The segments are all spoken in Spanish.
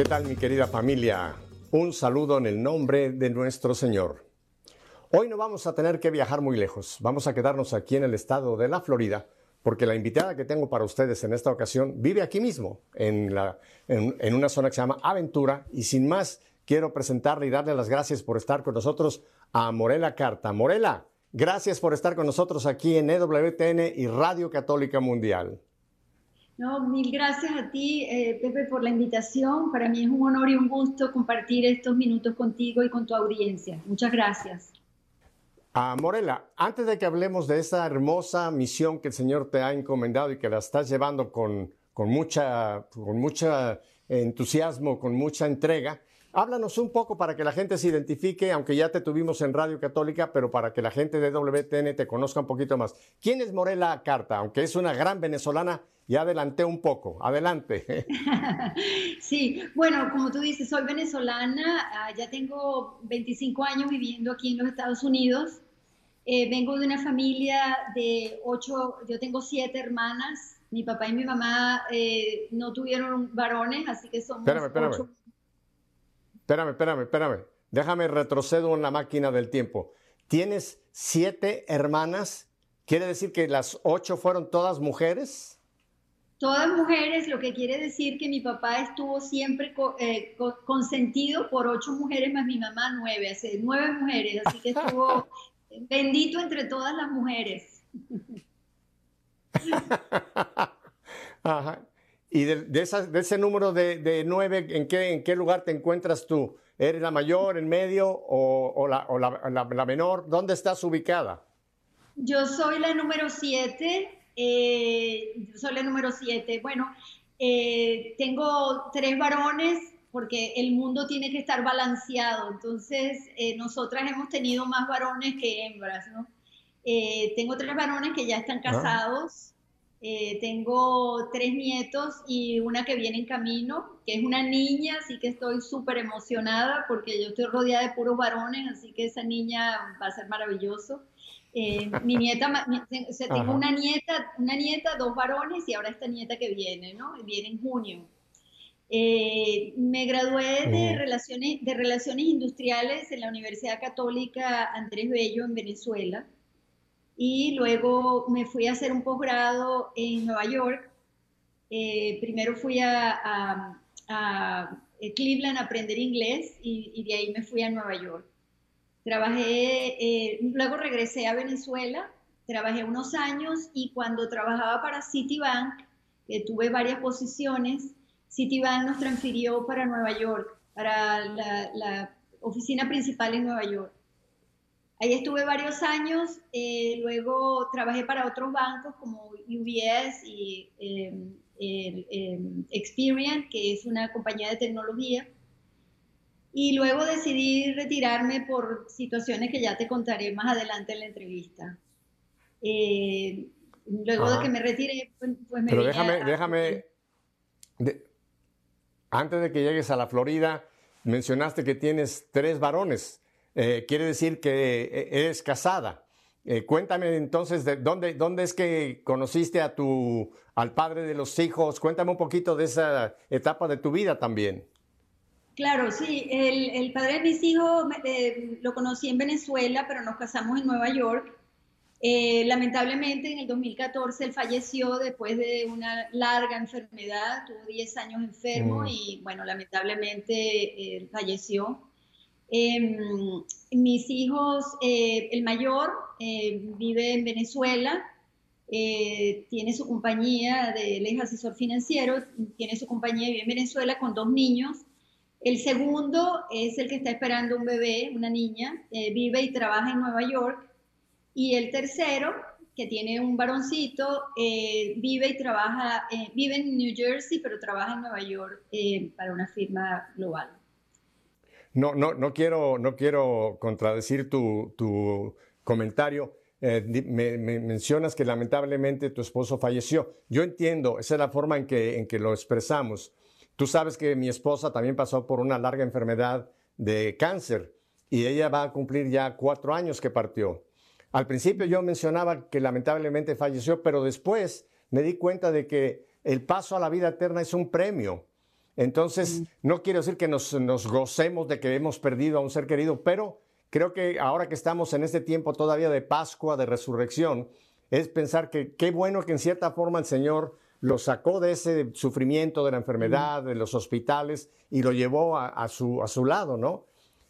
¿Qué tal mi querida familia? Un saludo en el nombre de nuestro Señor. Hoy no vamos a tener que viajar muy lejos, vamos a quedarnos aquí en el estado de la Florida, porque la invitada que tengo para ustedes en esta ocasión vive aquí mismo, en, la, en, una zona que se llama Aventura, y sin más, quiero presentarle y darle las gracias por estar con nosotros a Morela Carta. Morela, gracias por estar con nosotros aquí en EWTN y Radio Católica Mundial. No, mil gracias a ti, eh, Pepe, por la invitación. Para mí es un honor y un gusto compartir estos minutos contigo y con tu audiencia. Muchas gracias. Ah, Morela, antes de que hablemos de esa hermosa misión que el Señor te ha encomendado y que la estás llevando con, con, mucha, con mucha entusiasmo, con mucha entrega, Háblanos un poco para que la gente se identifique, aunque ya te tuvimos en Radio Católica, pero para que la gente de WTN te conozca un poquito más. ¿Quién es Morela Carta? Aunque es una gran venezolana, ya adelanté un poco. Adelante. Sí, bueno, como tú dices, soy venezolana, ah, ya tengo 25 años viviendo aquí en los Estados Unidos. Eh, vengo de una familia de ocho, yo tengo siete hermanas. Mi papá y mi mamá eh, no tuvieron varones, así que somos espérame, espérame. ocho Espérame, espérame, espérame. Déjame retrocedo en la máquina del tiempo. Tienes siete hermanas. ¿Quiere decir que las ocho fueron todas mujeres? Todas mujeres, lo que quiere decir que mi papá estuvo siempre eh, consentido por ocho mujeres más mi mamá nueve, hace nueve mujeres, así que estuvo bendito entre todas las mujeres. Ajá. Y de, de, ese número de, nueve, ¿en qué, ¿en qué lugar te encuentras tú? ¿Eres la mayor, en medio o, la, menor? ¿Dónde estás ubicada? Yo soy la número siete. Eh, yo soy la número siete. Bueno, eh, tengo tres varones porque el mundo tiene que estar balanceado. Entonces, eh, nosotras hemos tenido más varones que hembras, ¿no? tengo tres varones que ya están ah. Eh, tengo tres nietos y una que viene en camino, que es una niña, así que estoy súper emocionada porque yo estoy rodeada de puros varones, así que esa niña va a ser maravilloso. Eh, mi nieta, tengo una nieta, una nieta, dos varones y ahora esta nieta que viene, ¿no? Viene en junio. Eh, me gradué de, relaciones, de Relaciones Industriales en la Universidad Católica Andrés Bello en Venezuela y luego me fui a hacer un posgrado en Nueva York. Eh, primero fui a, Cleveland a aprender inglés y, de ahí me fui a Nueva York. Trabajé, eh, luego regresé a Venezuela, trabajé unos años y cuando trabajaba para Citibank, que tuve varias posiciones, Citibank nos transfirió para Nueva York, para la oficina principal en Nueva York. Ahí estuve varios años, eh, luego trabajé para otros bancos como UBS y em, em, Experian, que es una compañía de tecnología. Y luego decidí retirarme por situaciones que ya te contaré más adelante en la entrevista. Eh, luego de que me retiré, pues, pues me... Pero déjame, déjame, antes de que llegues a la Florida, mencionaste que tienes tres varones. Eh, quiere decir que eh, eres casada. Eh, cuéntame entonces de dónde, dónde es que conociste a tu, al padre de los hijos. Cuéntame un poquito de esa etapa de tu vida también. Claro, sí. El, padre de mis hijos lo conocí en Venezuela, pero nos casamos en Nueva York. lamentablemente en el 2014 él falleció después de una larga enfermedad, tuvo 10 años enfermo mm. y bueno, lamentablemente él falleció. Em, mis hijos, eh, el mayor eh, vive en Venezuela, eh, tiene su compañía, de, él es asesor financiero, tiene su compañía, vive en Venezuela con dos niños. El segundo es el que está esperando un bebé, una niña, vive y trabaja en Nueva York. Y el tercero, que tiene un varoncito, vive y trabaja, vive en New Jersey, pero trabaja en Nueva York para una firma global. No, no, no quiero, no quiero contradecir tu, comentario. Eh, me, mencionas que lamentablemente tu esposo falleció. Yo entiendo, esa es la forma en que, en que lo expresamos. Tú sabes que mi esposa también pasó por una larga enfermedad de cáncer y ella va a cumplir ya cuatro años que partió. Al principio yo mencionaba que lamentablemente falleció, pero después me di cuenta de que el paso a la vida eterna es un premio Entonces, no quiero decir que nos, nos gocemos de que hemos perdido a un ser querido, pero creo que ahora que estamos en este tiempo todavía de Pascua, de resurrección, es pensar que qué bueno que en cierta forma el Señor lo sacó de ese sufrimiento, de la enfermedad, de los hospitales y lo llevó a, su, a su lado, ¿no?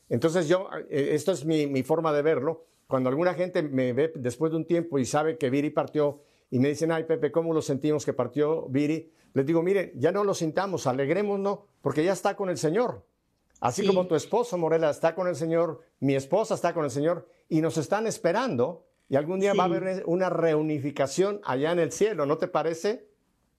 Entonces yo, eh, esto es mi, mi, forma de verlo. Cuando alguna gente me ve después de un tiempo y sabe que Viri partió y me dicen, ay Pepe, ¿cómo lo sentimos que partió Viri? Les digo, mire, ya no lo sintamos, alegrémonos porque ya está con el Señor. Así como tu esposo, Morela, está con el Señor, mi esposa está con el Señor y nos están esperando y algún día va a haber una reunificación allá en el cielo, ¿no te parece?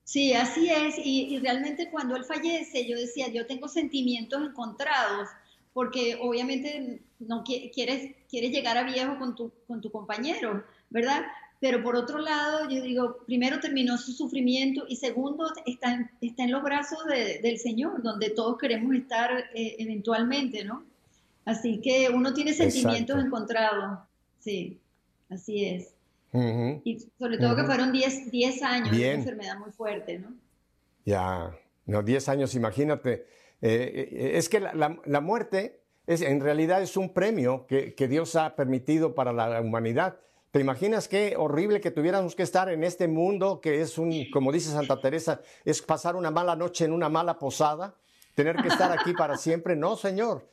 Sí, así es. Y, realmente cuando él fallece, yo decía, yo tengo sentimientos encontrados, porque obviamente no quieres, quieres llegar a viejo con tu, con tu compañero, ¿verdad? Pero por otro lado, yo digo, primero terminó su sufrimiento y segundo, está en, está en los brazos del Señor, donde todos queremos estar eh, eventualmente, ¿no? Así que uno tiene sentimientos encontrados. Sí, así es. Y sobre todo que fueron 10 años de enfermedad muy fuerte, ¿no? Ya, no, 10 años, imagínate. Eh, eh, es que la, muerte es, en realidad es un premio que, que, Dios ha permitido para la humanidad. ¿Te imaginas qué horrible que tuviéramos que estar en este mundo que es un, como dice Santa Teresa, es pasar una mala noche en una mala posada? Tener que estar aquí para siempre. No, Señor.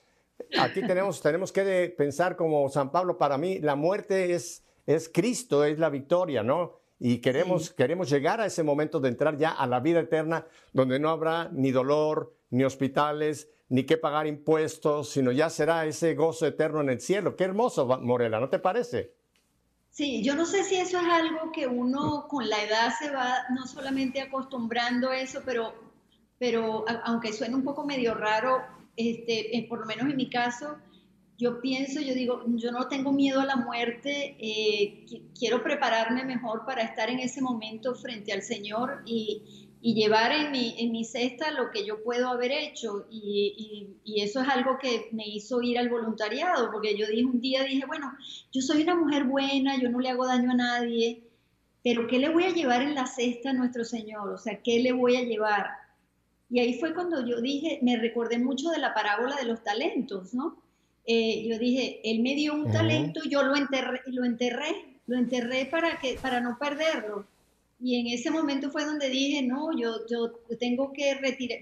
Aquí tenemos, tenemos que pensar como San Pablo, para mí la muerte es es Cristo, es la victoria, ¿no? Y queremos, queremos llegar a ese momento de entrar ya a la vida eterna, donde no habrá ni dolor, ni hospitales, ni que pagar impuestos, sino ya será ese gozo eterno en el cielo. Qué hermoso, Morela, ¿no te parece? Sí, yo no sé si eso es algo que uno con la edad se va no solamente acostumbrando a eso, pero, pero aunque suene un poco medio raro, este, eh, por lo menos en mi caso, yo pienso, yo digo, yo no tengo miedo a la muerte, eh, quiero prepararme mejor para estar en ese momento frente al Señor y, llevar en mi, en mi, cesta lo que yo puedo haber hecho. Y, eso es algo que me hizo ir al voluntariado, porque yo dije un día, dije, bueno, yo soy una mujer buena, yo no le hago daño a nadie, pero ¿qué le voy a llevar en la cesta a nuestro Señor? O sea, ¿qué le voy a llevar? Y ahí fue cuando yo dije, me recordé mucho de la parábola de los talentos, ¿no? Eh, yo dije, él me dio un talento, yo lo enterré, lo enterré, lo enterré para, que, para no perderlo. Y en ese momento fue donde dije, no, yo, yo tengo que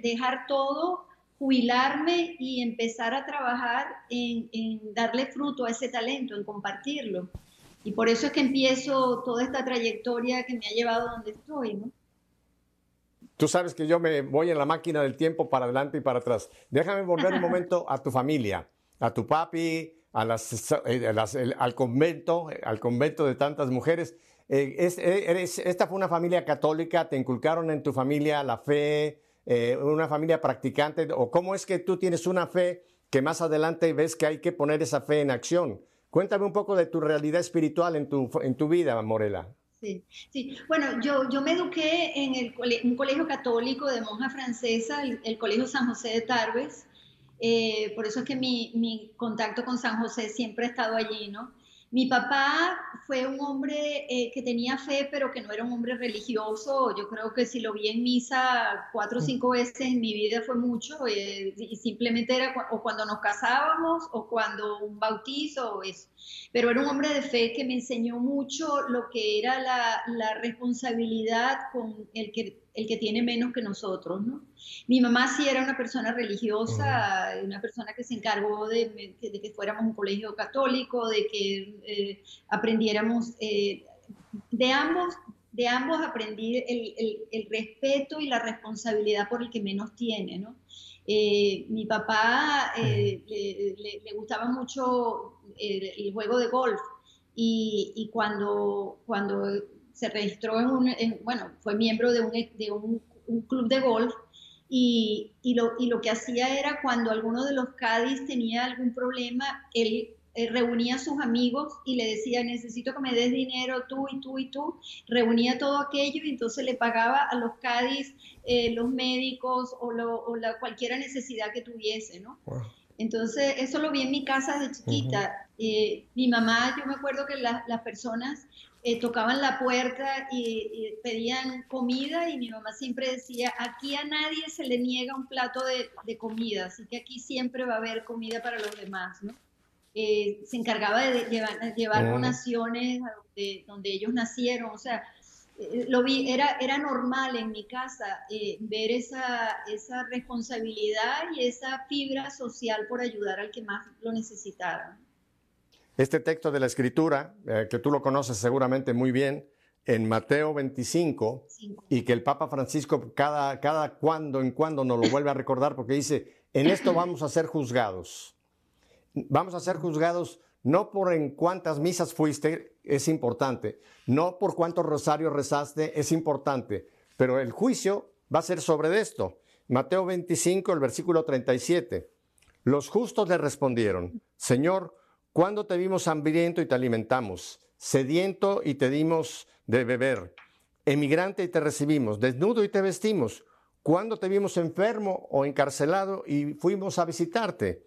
dejar todo, jubilarme y empezar a trabajar en, darle fruto a ese talento, en compartirlo. Y por eso es que empiezo toda esta trayectoria que me ha llevado donde estoy, ¿no? Tú sabes que yo me voy en la máquina del tiempo para adelante y para atrás. Déjame volver un momento a tu familia a tu papi, a las, eh, al convento, al convento de tantas mujeres. Eh, eh, esta fue una familia católica, te inculcaron en tu familia la fe, una familia practicante, o cómo es que tú tienes una fe que más adelante ves que hay que poner esa fe en acción. Cuéntame un poco de tu realidad espiritual en tu, en tu vida, Morela. Sí, sí. Bueno, yo, yo me eduqué en el, un colegio católico de monja francesa, el, el Colegio San José de Tarbes, eh, por eso es que mi, mi, contacto con San José siempre ha estado allí, ¿no? Mi papá fue un hombre eh, que tenía fe, pero que no era un hombre religioso. Yo creo que si lo vi en misa cuatro o cinco veces en mi vida fue mucho. Eh, y simplemente era o cuando nos casábamos o cuando un bautizo o eso. Pero era un hombre de fe que me enseñó mucho lo que era la, la responsabilidad con el que el que tiene menos que nosotros, ¿no? Mi mamá sí era una persona religiosa, una persona que se encargó de, que fuéramos un colegio católico, de que eh, aprendiéramos, eh, de ambos, de ambos aprendí el, respeto y la responsabilidad por el que menos tiene, ¿no? Eh, mi papá le, gustaba mucho el, juego de golf y, cuando, cuando se registró en un, bueno, fue miembro de un, de un, club de golf y, y, lo, y lo que hacía era cuando alguno de los Cádiz tenía algún problema, él reunía a sus amigos y le decía, necesito que me des dinero tú y tú y tú, reunía todo aquello y entonces le pagaba a los Cádiz eh, los médicos o, lo, o la, cualquier necesidad que tuviese, ¿no? Entonces, eso lo vi en mi casa de chiquita. Eh, mi mamá, yo me acuerdo que las personas eh, tocaban la puerta y, pedían comida y mi mamá siempre decía, aquí a nadie se le niega un plato de, comida, así que aquí siempre va a haber comida para los demás, ¿no? Eh, se encargaba de llevar, llevar donaciones a donde, donde ellos nacieron, o sea, eh, lo vi, era, era normal en mi casa eh, ver esa, esa responsabilidad y esa fibra social por ayudar al que más lo necesitara. Este texto de la Escritura, eh, que tú lo conoces seguramente muy bien, en Mateo 25, y que el Papa Francisco cada, cada cuando en cuando nos lo vuelve a recordar, porque dice, en esto vamos a ser juzgados. Vamos a ser juzgados no por en cuántas misas fuiste, es importante, no por cuántos rosarios rezaste, es importante, pero el juicio va a ser sobre esto. Mateo 25, el versículo 37. Los justos le respondieron, Señor, ¿cuándo te vimos hambriento y te alimentamos? Sediento y te dimos de beber. Emigrante y te recibimos. Desnudo y te vestimos. ¿Cuándo te vimos enfermo o encarcelado y fuimos a visitarte?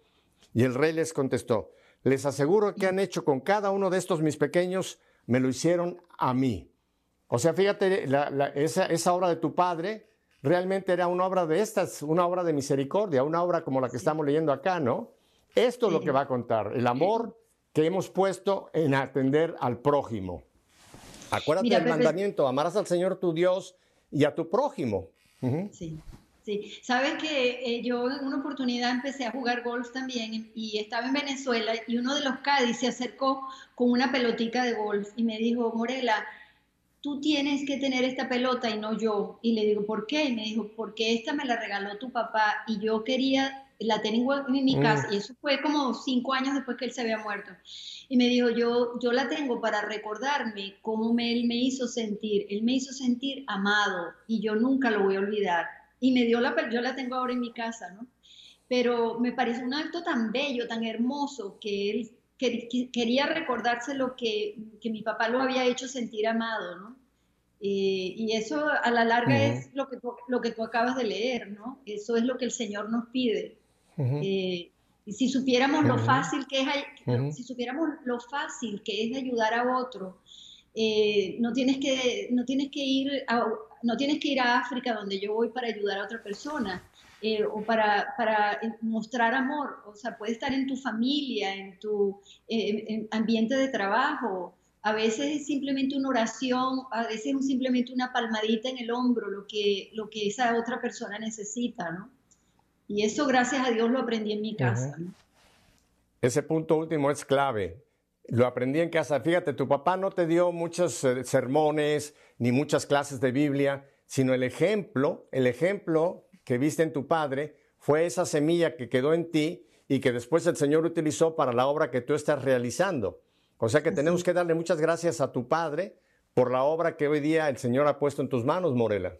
Y el rey les contestó, les aseguro que han hecho con cada uno de estos mis pequeños, me lo hicieron a mí. O sea, fíjate, esa, obra de tu padre realmente era una obra de estas, una obra de misericordia, una obra como la que estamos leyendo acá, ¿no? Esto es lo que va a contar, el amor que hemos puesto en atender al prójimo. Acuérdate del mandamiento, amarás al Señor tu Dios y a tu prójimo. Sí. Sí, sabes que eh, yo en una oportunidad empecé a jugar golf también y estaba en Venezuela y uno de los Cádiz se acercó con una pelotica de golf y me dijo, Morela, tú tienes que tener esta pelota y no yo. Y le digo, ¿por qué? Y me dijo, porque esta me la regaló tu papá y yo quería, la tengo en mi mm. casa. Y eso fue como cinco años después que él se había muerto. Y me dijo, yo, yo la tengo para recordarme cómo él me hizo sentir. Él me hizo sentir amado y yo nunca lo voy a olvidar y me dio la, yo la tengo ahora en mi casa, ¿no? Pero me parece un acto tan bello, tan hermoso, que él quería recordarse lo que, que, mi papá lo había hecho sentir amado, ¿no? Eh, y eso a la larga es lo que, tú, lo que tú acabas de leer, ¿no? Eso es lo que el Señor nos pide. Eh, y si supiéramos lo fácil que es, si supiéramos lo fácil que es ayudar a otro, eh, no, tienes que, no tienes que ir a, no tienes que ir a África donde yo voy para ayudar a otra persona eh, o para, para, mostrar amor. O sea, puede estar en tu familia, en tu eh, ambiente de trabajo. A veces es simplemente una oración, a veces es simplemente una palmadita en el hombro, lo que, lo que esa otra persona necesita, ¿no? Y eso, gracias a Dios, lo aprendí en mi casa. Ese punto último es clave. Lo aprendí en casa. Fíjate, tu papá no te dio muchos eh, sermones ni muchas clases de Biblia, sino el ejemplo, el ejemplo que viste en tu padre fue esa semilla que quedó en ti y que después el Señor utilizó para la obra que tú estás realizando. O sea que tenemos que darle muchas gracias a tu padre por la obra que hoy día el Señor ha puesto en tus manos, Morela.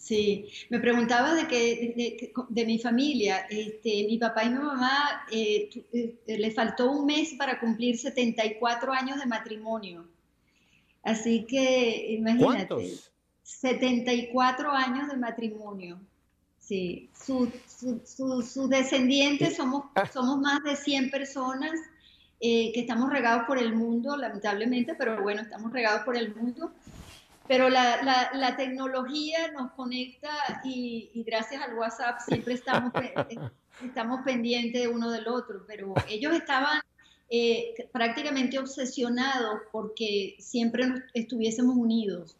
Sí, me preguntaba de, que, de, mi familia. Este, mi papá y mi mamá eh, eh, le faltó un mes para cumplir 74 años de matrimonio. Así que imagínate. ¿Cuántos? 74 años de matrimonio. Sí, sus su, descendientes somos, ah. somos más de 100 personas eh, que estamos regados por el mundo, lamentablemente, pero bueno, estamos regados por el mundo pero la, la, tecnología nos conecta y, gracias al WhatsApp siempre estamos, estamos pendientes uno del otro, pero ellos estaban eh, prácticamente obsesionados porque siempre estuviésemos unidos.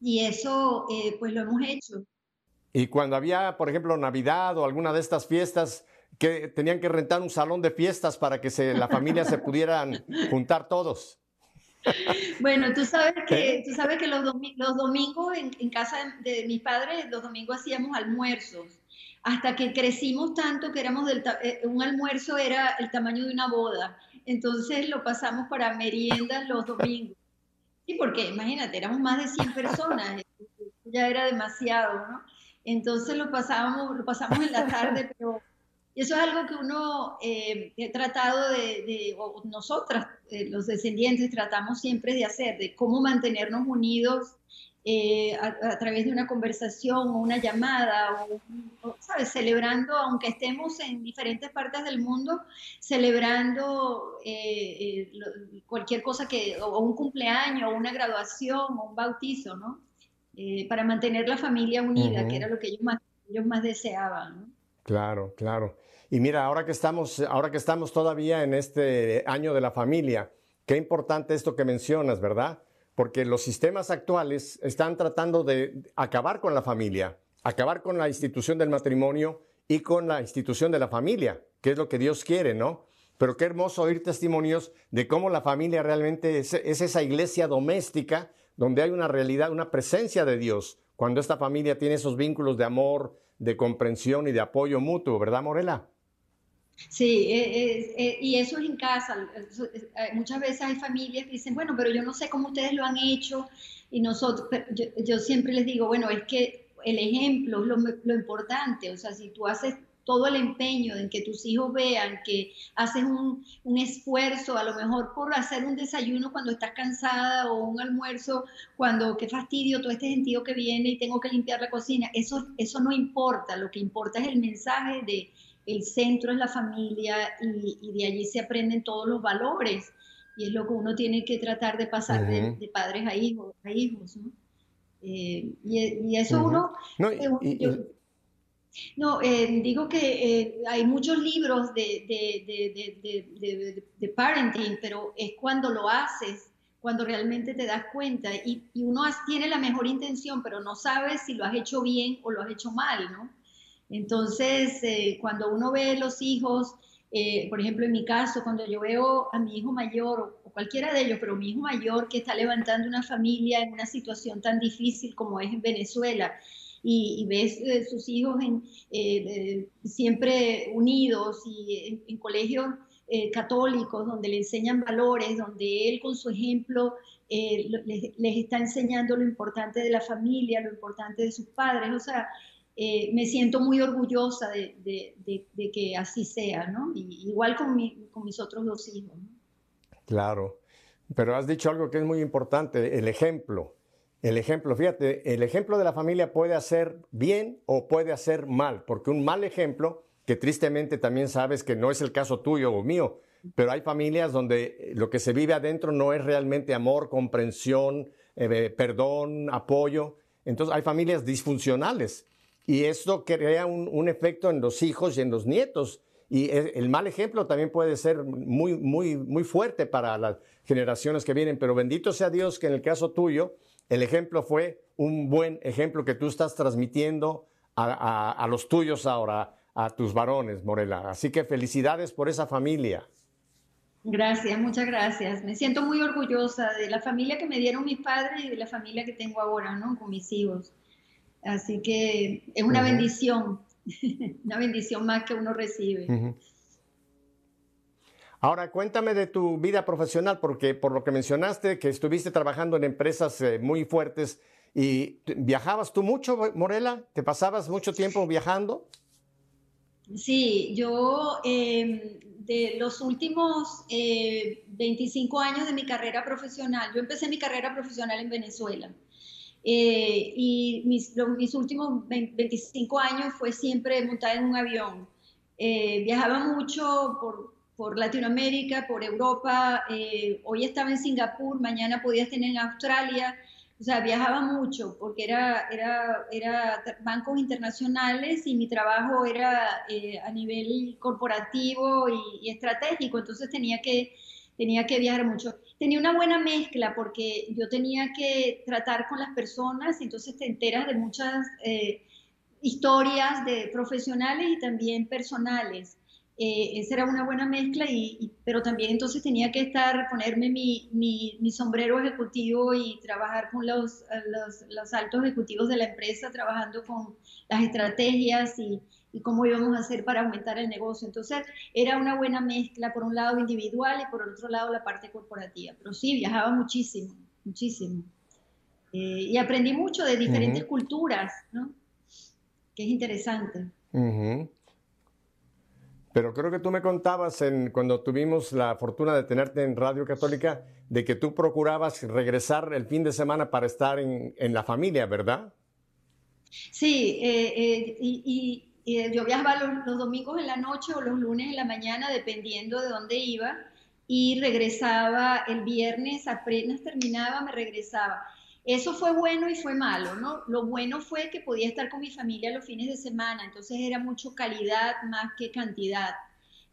Y eso eh, pues lo hemos hecho. Y cuando había, por ejemplo, Navidad o alguna de estas fiestas, que tenían que rentar un salón de fiestas para que la familia se pudieran juntar todos. Bueno, tú sabes que, tú sabes que los, los domingos en, casa de, mi padre, los domingos hacíamos almuerzos, hasta que crecimos tanto que éramos del, eh, un almuerzo era el tamaño de una boda, entonces lo pasamos para meriendas los domingos. Sí, porque imagínate, éramos más de 100 personas, ya era demasiado, ¿no? Entonces lo pasábamos, lo pasamos en la tarde, pero y eso es algo que uno eh, ha tratado de, o nosotras, eh, los descendientes, tratamos siempre de hacer, de cómo mantenernos unidos eh, a, través de una conversación o una llamada, o, ¿sabes? Celebrando, aunque estemos en diferentes partes del mundo, celebrando eh, eh, cualquier cosa que, o un cumpleaños, o una graduación, o un bautizo, ¿no? para mantener la familia unida, que era lo que ellos más, ellos más deseaban, ¿no? Claro, claro. Y mira, ahora que estamos, ahora que estamos todavía en este año de la familia, qué importante esto que mencionas, ¿verdad? porque los sistemas actuales están tratando de acabar con la familia, acabar con la institución del matrimonio y con la institución de la familia, que es lo que Dios quiere, ¿no? Pero qué hermoso oír testimonios de cómo la familia realmente es, esa iglesia doméstica donde hay una realidad, una presencia de Dios, cuando esta familia tiene esos vínculos de amor, de comprensión y de apoyo mutuo, ¿verdad, Morela? Sí, eh, eh, y eso es en casa. Eh, muchas veces hay familias que dicen, bueno, pero yo no sé cómo ustedes lo han hecho. Y nosotros, yo, siempre les digo, bueno, es que el ejemplo es lo, importante. O sea, si tú haces todo el empeño en que tus hijos vean que haces un, un, esfuerzo, a lo mejor por hacer un desayuno cuando estás cansada o un almuerzo cuando, qué fastidio, todo este sentido que viene y tengo que limpiar la cocina, eso, eso no importa, lo que importa es el mensaje de el centro es la familia y, de allí se aprenden todos los valores y es lo que uno tiene que tratar de pasar de, padres a hijos, a hijos ¿no? Eh, y, eso uno... No, eh, digo que eh, hay muchos libros de, de, parenting, pero es cuando lo haces, cuando realmente te das cuenta y, y uno tiene la mejor intención, pero no sabes si lo has hecho bien o lo has hecho mal, ¿no? Entonces, eh, cuando uno ve los hijos, eh, por ejemplo, en mi caso, cuando yo veo a mi hijo mayor, o cualquiera de ellos, pero mi hijo mayor que está levantando una familia en una situación tan difícil como es en Venezuela, y, ves eh, sus hijos siempre unidos y en, colegios católicos donde le enseñan valores, donde él con su ejemplo les, les, está enseñando lo importante de la familia, lo importante de sus padres, o sea, eh, me siento muy orgullosa de, que así sea, ¿no? igual con, mis otros dos hijos. Claro, pero has dicho algo que es muy importante, el ejemplo. El ejemplo, fíjate, el ejemplo de la familia puede hacer bien o puede hacer mal, porque un mal ejemplo, que tristemente también sabes que no es el caso tuyo o mío, pero hay familias donde lo que se vive adentro no es realmente amor, comprensión, eh, perdón, apoyo. Entonces hay familias disfuncionales y esto crea un, efecto en los hijos y en los nietos. Y el, mal ejemplo también puede ser muy, muy, muy fuerte para las generaciones que vienen, pero bendito sea Dios que en el caso tuyo, el ejemplo fue un buen ejemplo que tú estás transmitiendo a, a los tuyos ahora, a tus varones, Morela. Así que felicidades por esa familia. Gracias, muchas gracias. Me siento muy orgullosa de la familia que me dieron mis padres y de la familia que tengo ahora, ¿no? Con mis hijos. Así que es una bendición, una bendición más que uno recibe. Ahora, cuéntame de tu vida profesional, porque por lo que mencionaste, que estuviste trabajando en empresas eh, muy fuertes y viajabas tú mucho, Morela, ¿te pasabas mucho tiempo viajando? Sí, yo em, de los últimos 25 eh, años de mi carrera profesional, yo empecé mi carrera profesional en Venezuela. Eh, y mis, mis, últimos 25 años fue siempre montada en un avión. Eh, viajaba mucho por, por, Latinoamérica, por Europa, eh, hoy estaba en Singapur, mañana podía estar en Australia, o sea, viajaba mucho porque era, era, era bancos internacionales y mi trabajo era a nivel corporativo y, y estratégico, entonces tenía que, tenía que viajar mucho tenía una buena mezcla porque yo tenía que tratar con las personas, entonces te enteras de muchas eh, historias de profesionales y también personales. Eh, esa era una buena mezcla, y, pero también entonces tenía que estar, ponerme mi, mi, sombrero ejecutivo y trabajar con los, los, los, altos ejecutivos de la empresa, trabajando con las estrategias y, y cómo íbamos a hacer para aumentar el negocio. Entonces, era una buena mezcla, por un lado individual y por el otro lado la parte corporativa. Pero sí, viajaba muchísimo, muchísimo. Eh, y aprendí mucho de diferentes culturas, ¿no? Que es interesante. Pero creo que tú me contabas en, cuando tuvimos la fortuna de tenerte en Radio Católica, de que tú procurabas regresar el fin de semana para estar en, la familia, ¿verdad? Sí, eh, eh, y, yo viajaba los, los, domingos en la noche o los lunes en la mañana, dependiendo de dónde iba, y regresaba el viernes, apenas terminaba, me regresaba. Eso fue bueno y fue malo, ¿no? Lo bueno fue que podía estar con mi familia los fines de semana, entonces era mucho calidad más que cantidad.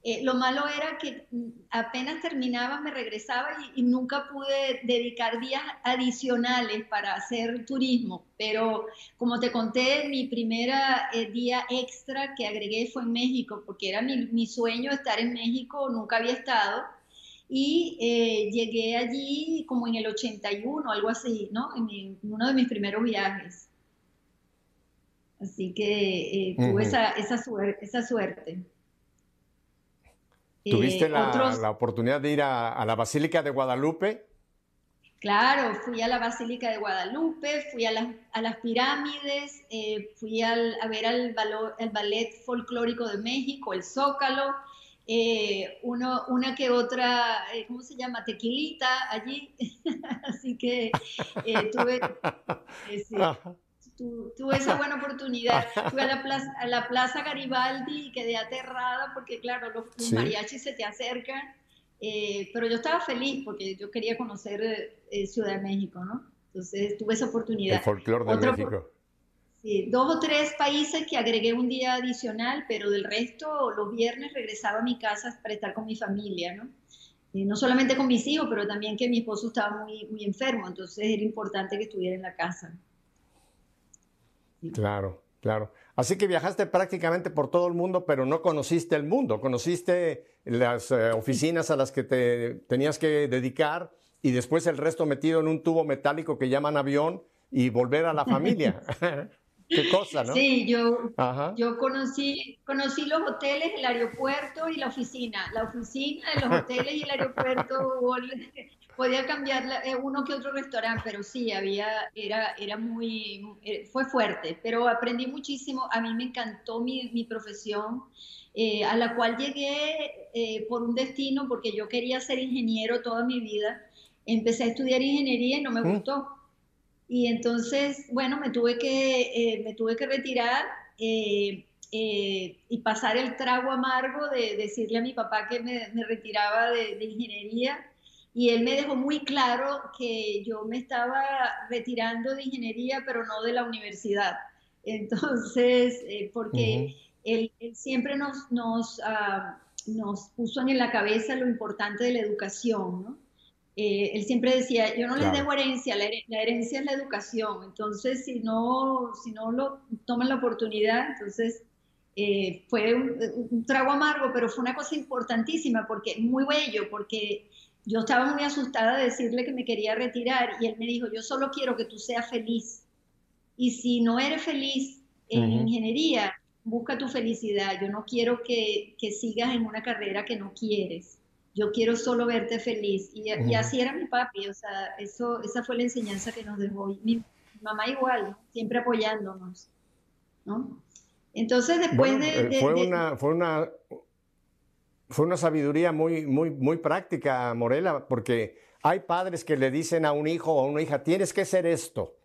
Eh, lo malo era que mm, apenas terminaba me regresaba y, nunca pude dedicar días adicionales para hacer turismo, pero como te conté, mi primera eh, día extra que agregué fue en México, porque era mi, mi sueño estar en México, nunca había estado y eh, llegué allí como en el 81, algo así, ¿no? En, uno de mis primeros viajes. Así que tuve esa, esa, suerte. ¿Tuviste eh, la, oportunidad de ir a, la Basílica de Guadalupe? Claro, fui a la Basílica de Guadalupe, fui a, las pirámides, fui a ver al, al Ballet Folclórico de México, el Zócalo, eh, uno, una que otra, eh, ¿cómo se llama? Tequilita allí. Así que eh, tuve, tuve esa buena oportunidad. Fui a la, plaza, a la Plaza Garibaldi y quedé aterrada porque, claro, los, mariachis se te acercan. pero yo estaba feliz porque yo quería conocer Ciudad de México, ¿no? Entonces tuve esa oportunidad. El folclore de México dos o tres países que agregué un día adicional, pero del resto los viernes regresaba a mi casa para estar con mi familia, ¿no? Eh, no solamente con mis hijos, pero también que mi esposo estaba muy, muy enfermo, entonces era importante que estuviera en la casa. Claro, claro. Así que viajaste prácticamente por todo el mundo, pero no conociste el mundo, conociste las eh, oficinas a las que te tenías que dedicar y después el resto metido en un tubo metálico que llaman avión y volver a la familia. Qué cosa, ¿no? Sí, yo, yo conocí, conocí los hoteles, el aeropuerto y la oficina. La oficina, los hoteles y el aeropuerto podía cambiar eh, uno que otro restaurante, pero sí, había, era, era muy, eh, fue fuerte, pero aprendí muchísimo. A mí me encantó mi, mi profesión, eh, a la cual llegué por un destino, porque yo quería ser ingeniero toda mi vida. Empecé a estudiar ingeniería y no me mm. gustó y entonces, bueno, me tuve que, eh, me tuve que retirar eh, eh, y pasar el trago amargo de decirle a mi papá que me, retiraba de, ingeniería. Y él me dejó muy claro que yo me estaba retirando de ingeniería, pero no de la universidad. Entonces, porque él, siempre nos, nos, ah, nos puso en la cabeza lo importante de la educación, ¿no? Eh, él siempre decía, yo no les debo herencia, la, herencia es la educación, entonces si no, si no lo toman la oportunidad, entonces eh, fue un, trago amargo, pero fue una cosa importantísima, porque muy bello, porque yo estaba muy asustada de decirle que me quería retirar y él me dijo, yo solo quiero que tú seas feliz, y si no eres feliz en ingeniería, busca tu felicidad, yo no quiero que, que sigas en una carrera que no quieres yo quiero solo verte feliz. Y, así era mi papi, o sea, eso, esa fue la enseñanza que nos dejó. Mi, mamá igual, siempre apoyándonos, ¿no? Entonces después de, eh, fue, Una, fue, una, fue una sabiduría muy, muy, muy práctica, Morela, porque hay padres que le dicen a un hijo o a una hija, tienes que ser esto.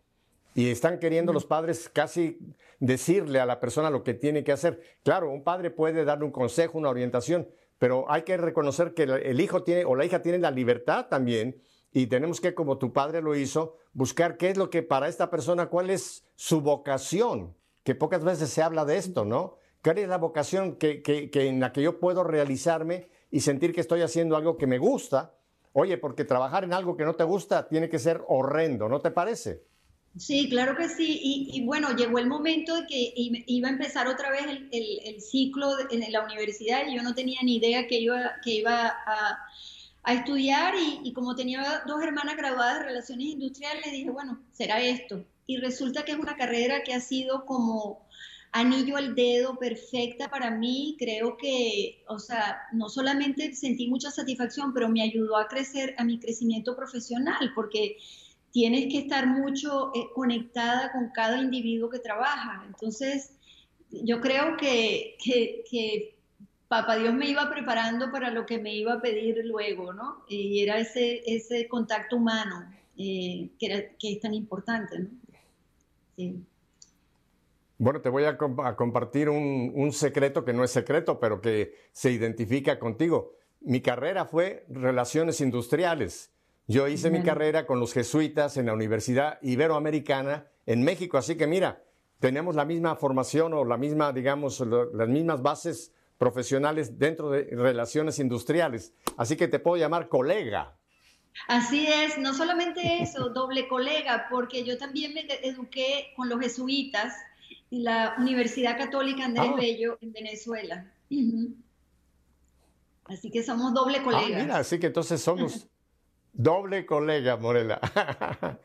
Y están queriendo los padres casi decirle a la persona lo que tiene que hacer. Claro, un padre puede darle un consejo, una orientación, pero hay que reconocer que el hijo tiene o la hija tiene la libertad también y tenemos que, como tu padre lo hizo, buscar qué es lo que para esta persona, cuál es su vocación, que pocas veces se habla de esto, ¿no? ¿Cuál es la vocación que, que, en la que yo puedo realizarme y sentir que estoy haciendo algo que me gusta? Oye, porque trabajar en algo que no te gusta tiene que ser horrendo, ¿no te parece? Sí, claro que sí. Y, bueno, llegó el momento de que iba a empezar otra vez el, ciclo en la universidad y yo no tenía ni idea que iba, que iba a, estudiar y, como tenía dos hermanas graduadas de Relaciones Industriales, dije, bueno, será esto. Y resulta que es una carrera que ha sido como anillo al dedo, perfecta para mí. Creo que, o sea, no solamente sentí mucha satisfacción, pero me ayudó a crecer, a mi crecimiento profesional, porque tienes que estar mucho eh, conectada con cada individuo que trabaja. Entonces, yo creo que, Papá Dios me iba preparando para lo que me iba a pedir luego, ¿no? Y era ese, ese contacto humano eh, que, era, que es tan importante, ¿no? Sí. Bueno, te voy a, compartir un, secreto que no es secreto, pero que se identifica contigo. Mi carrera fue relaciones industriales. Yo hice mi carrera con los jesuitas en la Universidad Iberoamericana en México, así que mira, tenemos la misma formación o la misma, digamos, las mismas bases profesionales dentro de relaciones industriales. Así que te puedo llamar colega. Así es, no solamente eso, doble colega, porque yo también me eduqué con los jesuitas en la Universidad Católica Andrés ah. Bello en Venezuela. Así que somos doble colega. Ah, mira, así que entonces somos doble colega, Morela.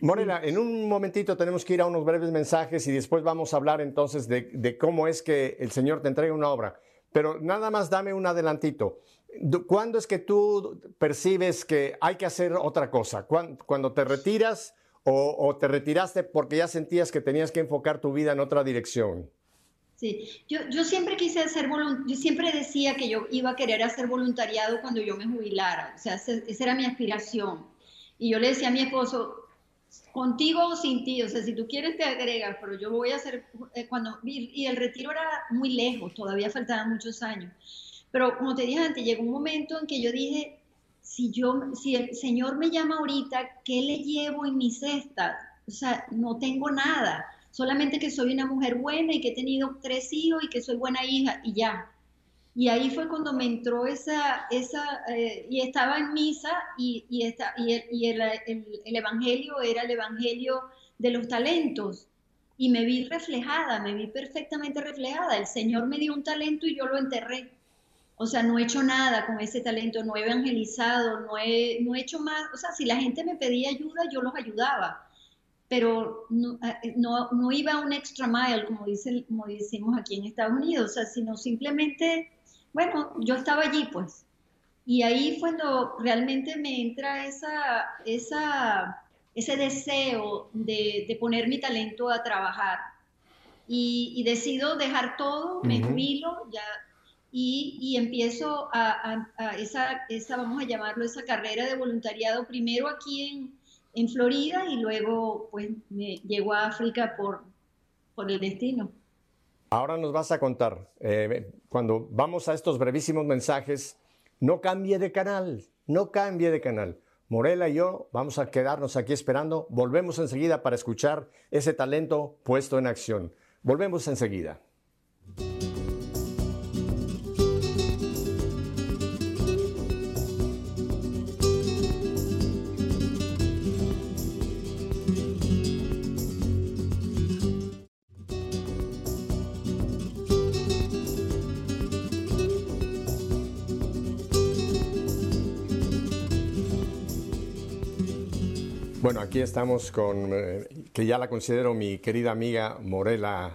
Morela, en un momentito tenemos que ir a unos breves mensajes y después vamos a hablar entonces de, cómo es que el Señor te entrega una obra. Pero nada más dame un adelantito. ¿Cuándo es que tú percibes que hay que hacer otra cosa? ¿Cuándo te retiras o, te retiraste porque ya sentías que tenías que enfocar tu vida en otra dirección? Sí, yo, yo siempre quise hacer yo siempre decía que yo iba a querer hacer voluntariado cuando yo me jubilara, o sea, esa era mi aspiración. Y yo le decía a mi esposo, contigo o sin ti, o sea, si tú quieres te agregas, pero yo voy a hacer, eh, cuando, y el retiro era muy lejos, todavía faltaban muchos años. Pero como te dije antes, llegó un momento en que yo dije, si, yo, si el Señor me llama ahorita, ¿qué le llevo en mi cesta? O sea, no tengo nada, solamente que soy una mujer buena y que he tenido tres hijos y que soy buena hija y ya. Y ahí fue cuando me entró esa, esa eh, y estaba en misa y, esta, y, el, y el, el, Evangelio era el Evangelio de los talentos. Y me vi reflejada, me vi perfectamente reflejada. El Señor me dio un talento y yo lo enterré. O sea, no he hecho nada con ese talento, no he evangelizado, no he, no he hecho más. O sea, si la gente me pedía ayuda, yo los ayudaba, pero no, eh, no, no iba un extra mile, como, dice, como decimos aquí en Estados Unidos, o sea, sino simplemente, bueno, yo estaba allí, pues. Y ahí fue cuando realmente me entra esa, esa, ese deseo de, de poner mi talento a trabajar. Y, y decido dejar todo, me jubilo, ya y, empiezo a, esa, esa, vamos a llamarlo, esa carrera de voluntariado primero aquí en, en Florida y luego pues me llego a África por, por el destino. Ahora nos vas a contar, eh, cuando vamos a estos brevísimos mensajes, no cambie de canal, no cambie de canal. Morela y yo vamos a quedarnos aquí esperando. Volvemos enseguida para escuchar ese talento puesto en acción. Volvemos enseguida. Bueno, aquí estamos con, eh, que ya la considero mi querida amiga Morela,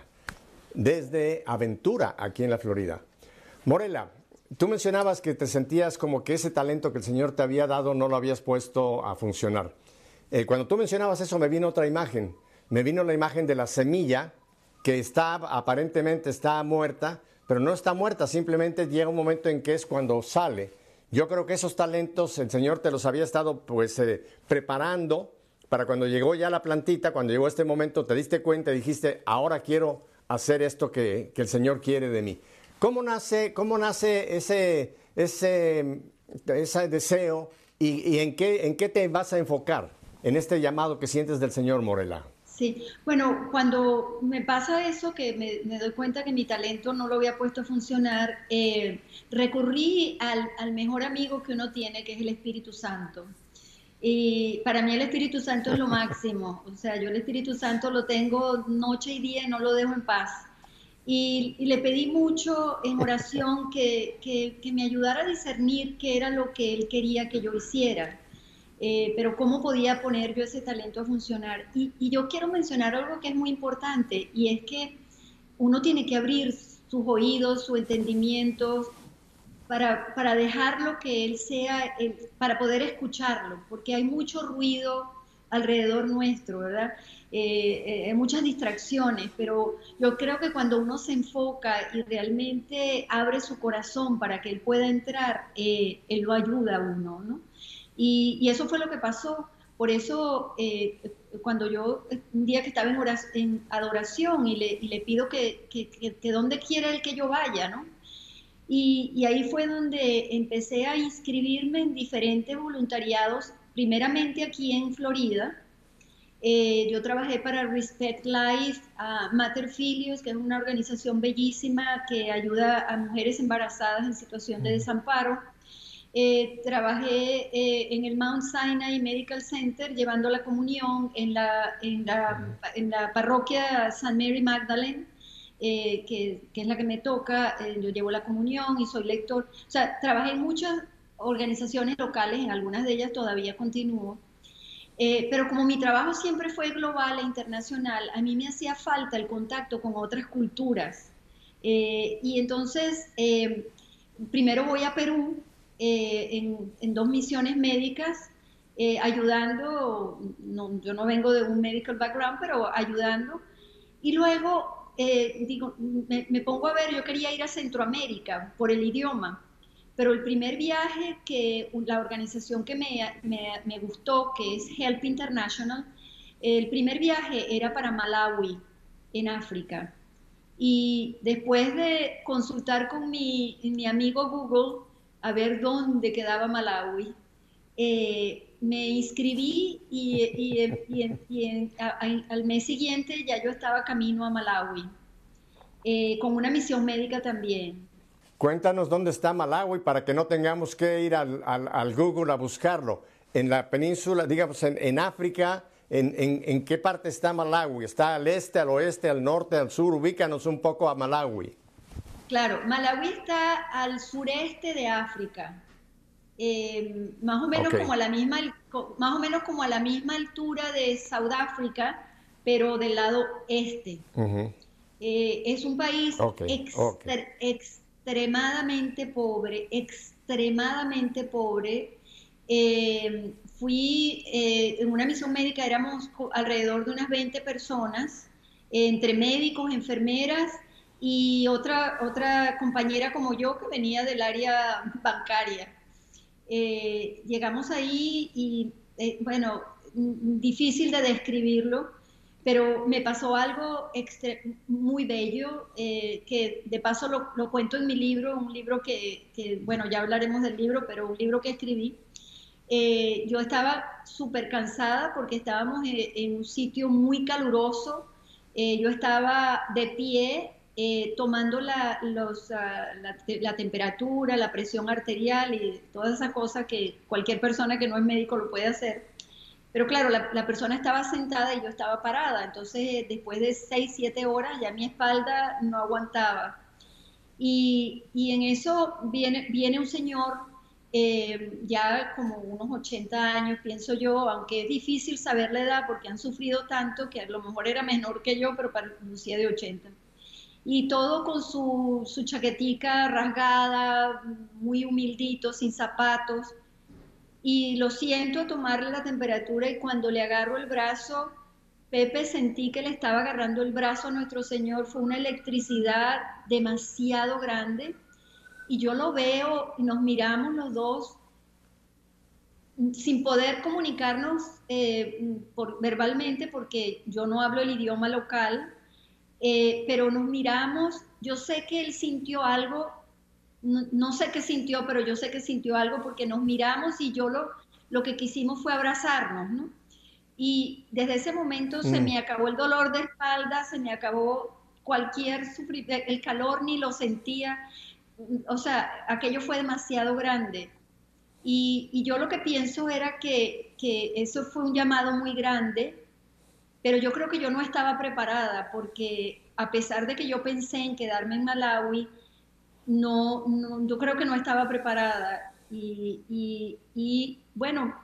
desde Aventura, aquí en la Florida. Morela, tú mencionabas que te sentías como que ese talento que el Señor te había dado no lo habías puesto a funcionar. Eh, cuando tú mencionabas eso me vino otra imagen. Me vino la imagen de la semilla que está, aparentemente está muerta, pero no está muerta, simplemente llega un momento en que es cuando sale. Yo creo que esos talentos el Señor te los había estado pues eh, preparando para cuando llegó ya la plantita, cuando llegó este momento, te diste cuenta y dijiste, ahora quiero hacer esto que, el Señor quiere de mí. ¿Cómo nace, cómo nace ese, ese, ese deseo y, en, qué, en qué te vas a enfocar en este llamado que sientes del Señor Morela? Sí, bueno, cuando me pasa eso, que me, doy cuenta que mi talento no lo había puesto a funcionar, eh, recurrí al, al, mejor amigo que uno tiene, que es el Espíritu Santo. Y para mí el Espíritu Santo es lo máximo. O sea, yo el Espíritu Santo lo tengo noche y día y no lo dejo en paz. Y, le pedí mucho en oración que, que, me ayudara a discernir qué era lo que él quería que yo hiciera. Eh, pero cómo podía poner yo ese talento a funcionar. Y, y yo quiero mencionar algo que es muy importante y es que uno tiene que abrir sus oídos, su entendimiento, para, para dejarlo que él sea, para poder escucharlo, porque hay mucho ruido alrededor nuestro, ¿verdad? Eh, eh, muchas distracciones, pero yo creo que cuando uno se enfoca y realmente abre su corazón para que él pueda entrar, eh, él lo ayuda a uno, ¿no? Y, eso fue lo que pasó. Por eso, cuando yo un día que estaba en, en adoración y le, y le pido que, que, que, donde quiera él que yo vaya, ¿no? Y, y, ahí fue donde empecé a inscribirme en diferentes voluntariados, primeramente aquí en Florida, eh, yo trabajé para Respect Life, uh, Mater Filios, que es una organización bellísima que ayuda a mujeres embarazadas en situación de desamparo. Eh, trabajé eh, en el Mount Sinai Medical Center llevando la comunión en la, en la, en la parroquia San Mary Magdalene, que, que, es la que me toca. yo llevo la comunión y soy lector. O sea, trabajé en muchas organizaciones locales, en algunas de ellas todavía continúo. Eh, pero como mi trabajo siempre fue global e internacional, a mí me hacía falta el contacto con otras culturas. Eh, y entonces, eh, primero voy a Perú en, dos misiones médicas, ayudando, yo no vengo de un medical background, pero ayudando. Y luego, digo, me pongo a ver, yo quería ir a Centroamérica por el idioma. Pero el primer viaje que la organización que me, me, gustó, que es Help International, el primer viaje era para Malawi, en África. Y después de consultar con mi, mi amigo Google a ver dónde quedaba Malawi, eh, me inscribí y, y, al mes siguiente ya yo estaba camino a Malawi, eh, con una misión médica también. Cuéntanos dónde está Malawi para que no tengamos que ir al, Google a buscarlo. En la península, digamos, en, África, en, qué parte está Malawi? ¿Está al este, al oeste, al norte, al sur? Ubícanos un poco a Malawi. Claro, Malawi está al sureste de África, eh, más o menos como a la misma, más o menos como a la misma altura de Sudáfrica, pero del lado este. Eh, es un país extremadamente pobre, extremadamente pobre. Eh, fui eh, en una misión médica, éramos alrededor de unas 20 personas, entre médicos, enfermeras y otra, otra compañera como yo que venía del área bancaria. Eh, llegamos ahí y, bueno, difícil de describirlo pero me pasó algo muy bello, eh, que de paso lo, cuento en mi libro, un libro que, bueno, ya hablaremos del libro, pero un libro que escribí. Eh, yo estaba súper cansada porque estábamos en, un sitio muy caluroso, eh, yo estaba de pie tomando la, los, ah, la, la, temperatura, la presión arterial y todas esas cosas que cualquier persona que no es médico lo puede hacer. Pero claro, la, persona estaba sentada y yo estaba parada, entonces después de seis, siete horas ya mi espalda no aguantaba. Y, en eso viene, viene un señor eh, ya como unos 80 años, pienso yo, aunque es difícil saber la edad porque han sufrido tanto que a lo mejor era menor que yo, pero parecía de 80. Y todo con su, su chaquetica rasgada, muy humildito, sin zapatos. Y lo siento tomarle la temperatura y cuando le agarro el brazo, Pepe sentí que le estaba agarrando el brazo a nuestro Señor, fue una electricidad demasiado grande. Y yo lo veo y nos miramos los dos sin poder comunicarnos eh, verbalmente porque yo no hablo el idioma local, eh, pero nos miramos, yo sé que él sintió algo no, sé qué sintió, pero yo sé que sintió algo porque nos miramos y yo lo, lo que quisimos fue abrazarnos, ¿no? Y desde ese momento se mm. me acabó el dolor de espalda, se me acabó cualquier sufrimiento, el calor ni lo sentía, o sea, aquello fue demasiado grande. Y, yo lo que pienso era que, que, eso fue un llamado muy grande, pero yo creo que yo no estaba preparada porque a pesar de que yo pensé en quedarme en Malawi, no, yo creo que no estaba preparada. Y, bueno,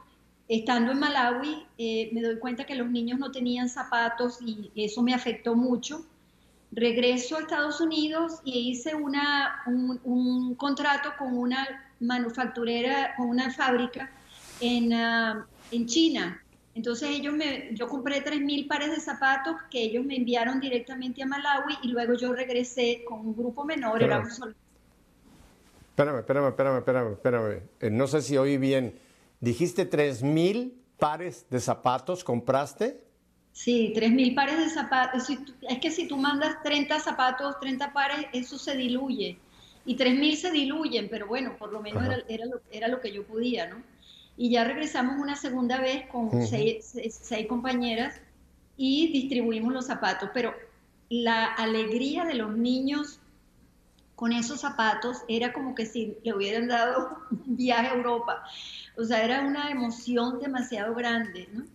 estando en Malawi, eh, me doy cuenta que los niños no tenían zapatos y eso me afectó mucho. Regreso a Estados Unidos y hice una, un, contrato con una manufacturera, con una fábrica en, ah, en China. Entonces ellos me, yo compré 3.000 pares de zapatos que ellos me enviaron directamente a Malawi y luego yo regresé con un grupo menor, éramos solo. Espérame, espérame, espérame, espérame, espérame. Eh, no sé si oí bien. ¿Dijiste 3.000 pares de zapatos compraste? Sí, 3.000 pares de zapatos. Es que si tú mandas 30 zapatos, 30 pares, eso se diluye. Y 3.000 se diluyen, pero bueno, por lo menos era, lo, era, lo, que yo podía, ¿no? Y ya regresamos una segunda vez con seis, seis compañeras y distribuimos los zapatos. Pero la alegría de los niños con esos zapatos era como que si le hubieran dado un viaje a Europa. O sea, era una emoción demasiado grande, ¿no?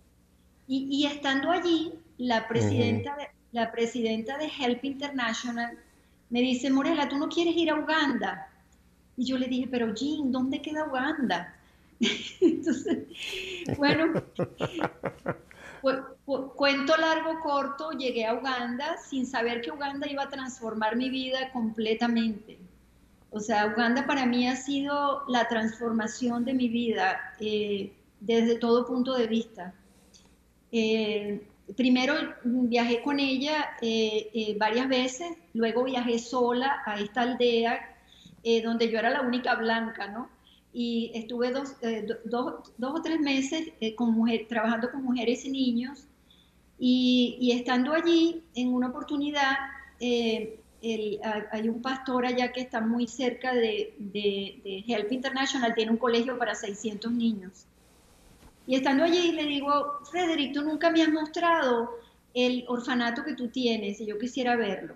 Y, estando allí, la presidenta, de, la presidenta de Help International me dice, Morela, ¿tú no quieres ir a Uganda? Y yo le dije, pero Jean, ¿dónde queda Uganda? Entonces, bueno, cuento largo, corto, llegué a Uganda sin saber que Uganda iba a transformar mi vida completamente. O sea, Uganda para mí ha sido la transformación de mi vida eh, desde todo punto de vista. Eh, primero viajé con ella eh, varias veces, luego viajé sola a esta aldea donde yo era la única blanca, ¿no? Y estuve dos, eh, dos, dos o tres meses eh, con mujer, trabajando con mujeres y niños y, y estando allí en una oportunidad eh, el, hay un pastor allá que está muy cerca de, de, de, Help International, tiene un colegio para 600 niños. Y estando allí le digo, Frederick, tú nunca me has mostrado el orfanato que tú tienes y yo quisiera verlo.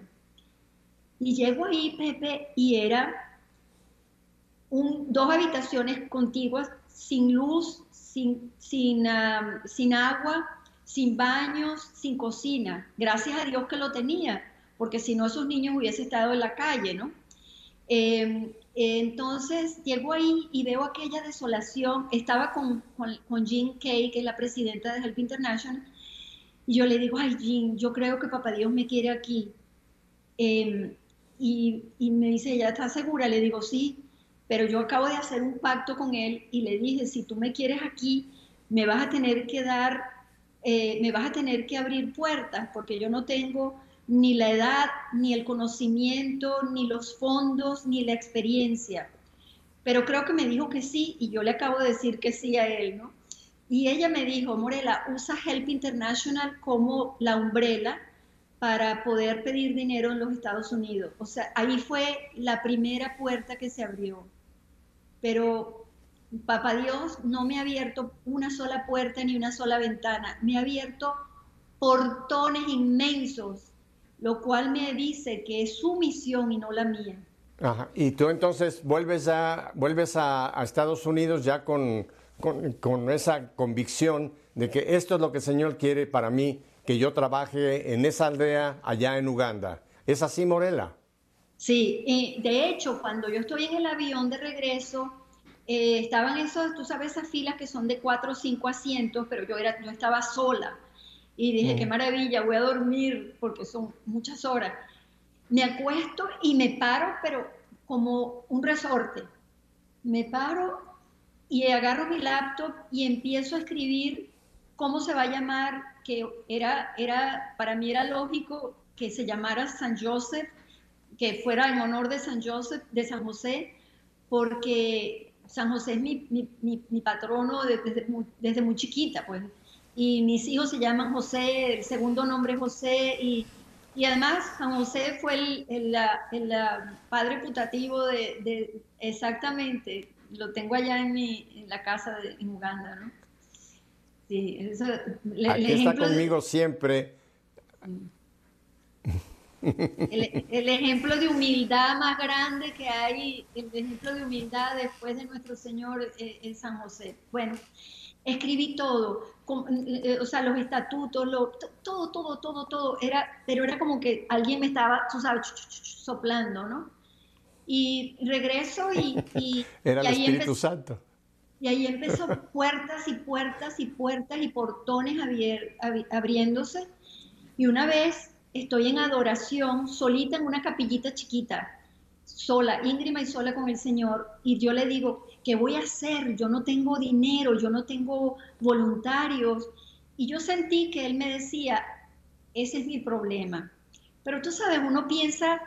Y llego ahí, Pepe, y era dos habitaciones contiguas sin luz, sin, sin, sin agua, sin baños, sin cocina. Gracias a Dios que lo tenía, porque si no esos niños hubiesen estado en la calle, ¿no? Em, entonces llego ahí y veo aquella desolación. Estaba con, con, Jean Kay, que es la presidenta de Help International, y yo le digo, ay Jean, yo creo que Papá Dios me quiere aquí. Em, y, y, me dice, ¿ya está segura? Le digo, sí pero yo acabo de hacer un pacto con él y le dije, si tú me quieres aquí, me vas a tener que dar, eh, me vas a tener que abrir puertas, porque yo no tengo ni la edad, ni el conocimiento, ni los fondos, ni la experiencia. Pero creo que me dijo que sí y yo le acabo de decir que sí a él, ¿no? Y ella me dijo, Morela, usa Help International como la umbrella para poder pedir dinero en los Estados Unidos. O sea, ahí fue la primera puerta que se abrió pero Papá Dios no me ha abierto una sola puerta ni una sola ventana, me ha abierto portones inmensos, lo cual me dice que es su misión y no la mía. Ajá. Y tú entonces vuelves a, vuelves a, Estados Unidos ya con, con, esa convicción de que esto es lo que el Señor quiere para mí, que yo trabaje en esa aldea allá en Uganda. ¿Es así, Morela? Sí, de hecho, cuando yo estoy en el avión de regreso, eh, estaban esos, tú sabes, esas filas que son de cuatro o cinco asientos, pero yo, era, yo estaba sola. Y dije, qué mm. maravilla, voy a dormir porque son muchas horas. Me acuesto y me paro, pero como un resorte. Me paro y agarro mi laptop y empiezo a escribir cómo se va a llamar, que era, era, para mí era lógico que se llamara San Joseph que fuera en honor de San Joseph, de San José, porque San José es mi, mi, mi, patrono desde, desde, muy chiquita, pues. Y mis hijos se llaman José, el segundo nombre es José, y, y además San José fue el, el, el, padre putativo de, de, exactamente, lo tengo allá en, mi, en la casa de, en Uganda, ¿no? Sí, eso, Aquí está conmigo siempre. El, ejemplo de humildad más grande que hay, el ejemplo de humildad después de nuestro Señor eh, es, San José. Bueno, escribí todo, eh, o sea, los estatutos, todo, todo, todo, todo, era, pero era como que alguien me estaba, tú sabes, soplando, ¿no? Y regreso y... era el Espíritu Santo. Y ahí empezó puertas y puertas y puertas y portones abriéndose. Y una vez estoy en adoración, solita en una capillita chiquita, sola, íngrima y sola con el Señor, y yo le digo, ¿qué voy a hacer? Yo no tengo dinero, yo no tengo voluntarios. y yo sentí que él me decía, ese es mi problema. Pero tú sabes, uno piensa,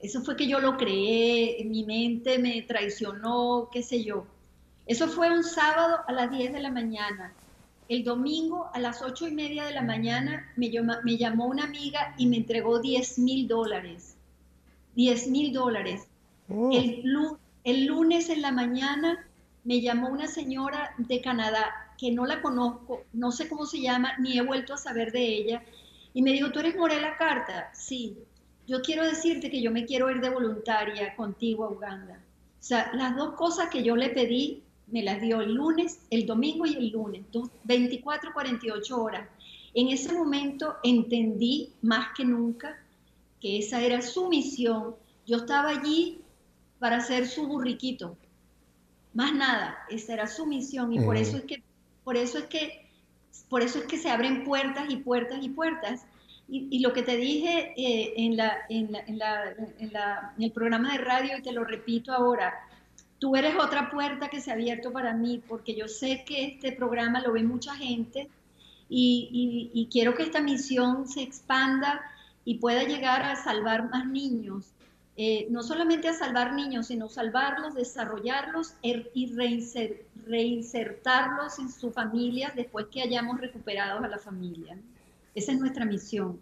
eso fue que yo lo creé, mi mente me traicionó, qué sé yo. Eso fue un sábado a las 10 de la mañana. El domingo a las ocho y media de la mañana me, me llamó una amiga y me entregó 10 mil dólares. 10 mil dólares. Oh. El, el lunes en la mañana me llamó una señora de Canadá que no la conozco, no sé cómo se llama, ni he vuelto a saber de ella, y me dijo, ¿tú eres Morela Carta? Sí, yo quiero decirte que yo me quiero ir de voluntaria contigo a Uganda. O sea, las dos cosas que yo le pedí, me las dio el lunes, el domingo y el lunes, 24, 48 horas. En ese momento entendí más que nunca que esa era su misión. Yo estaba allí para ser su burriquito, más nada, esa era su misión y por eso es que, por eso es que, por eso es que se abren puertas y puertas y puertas. Y, lo que te dije eh, en, la, en, el programa de radio, y te lo repito ahora, tú eres otra puerta que se ha abierto para mí, porque yo sé que este programa lo ve mucha gente y, quiero que esta misión se expanda y pueda llegar a salvar más niños. Eh, no solamente a salvar niños, sino salvarlos, desarrollarlos er, y reinsertarlos en sus familias después que hayamos recuperado a la familia. Esa es nuestra misión,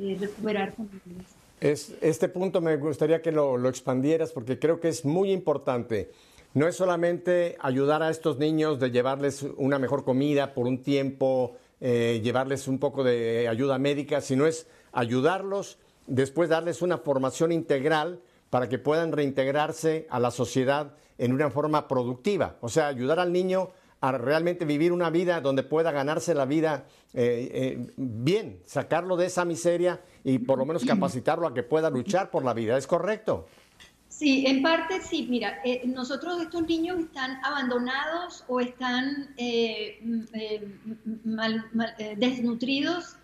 eh, recuperar familias. Es, este punto me gustaría que lo, expandieras porque creo que es muy importante. No es solamente ayudar a estos niños de llevarles una mejor comida por un tiempo, eh, llevarles un poco de ayuda médica, sino es ayudarlos, después darles una formación integral para que puedan reintegrarse a la sociedad en una forma productiva. O sea, ayudar al niño a realmente vivir una vida donde pueda ganarse la vida eh, eh, bien, sacarlo de esa miseria y por lo menos capacitarlo a que pueda luchar por la vida. ¿Es correcto? Sí, en parte sí. Mira, eh, nosotros estos niños están abandonados o están desnutridos,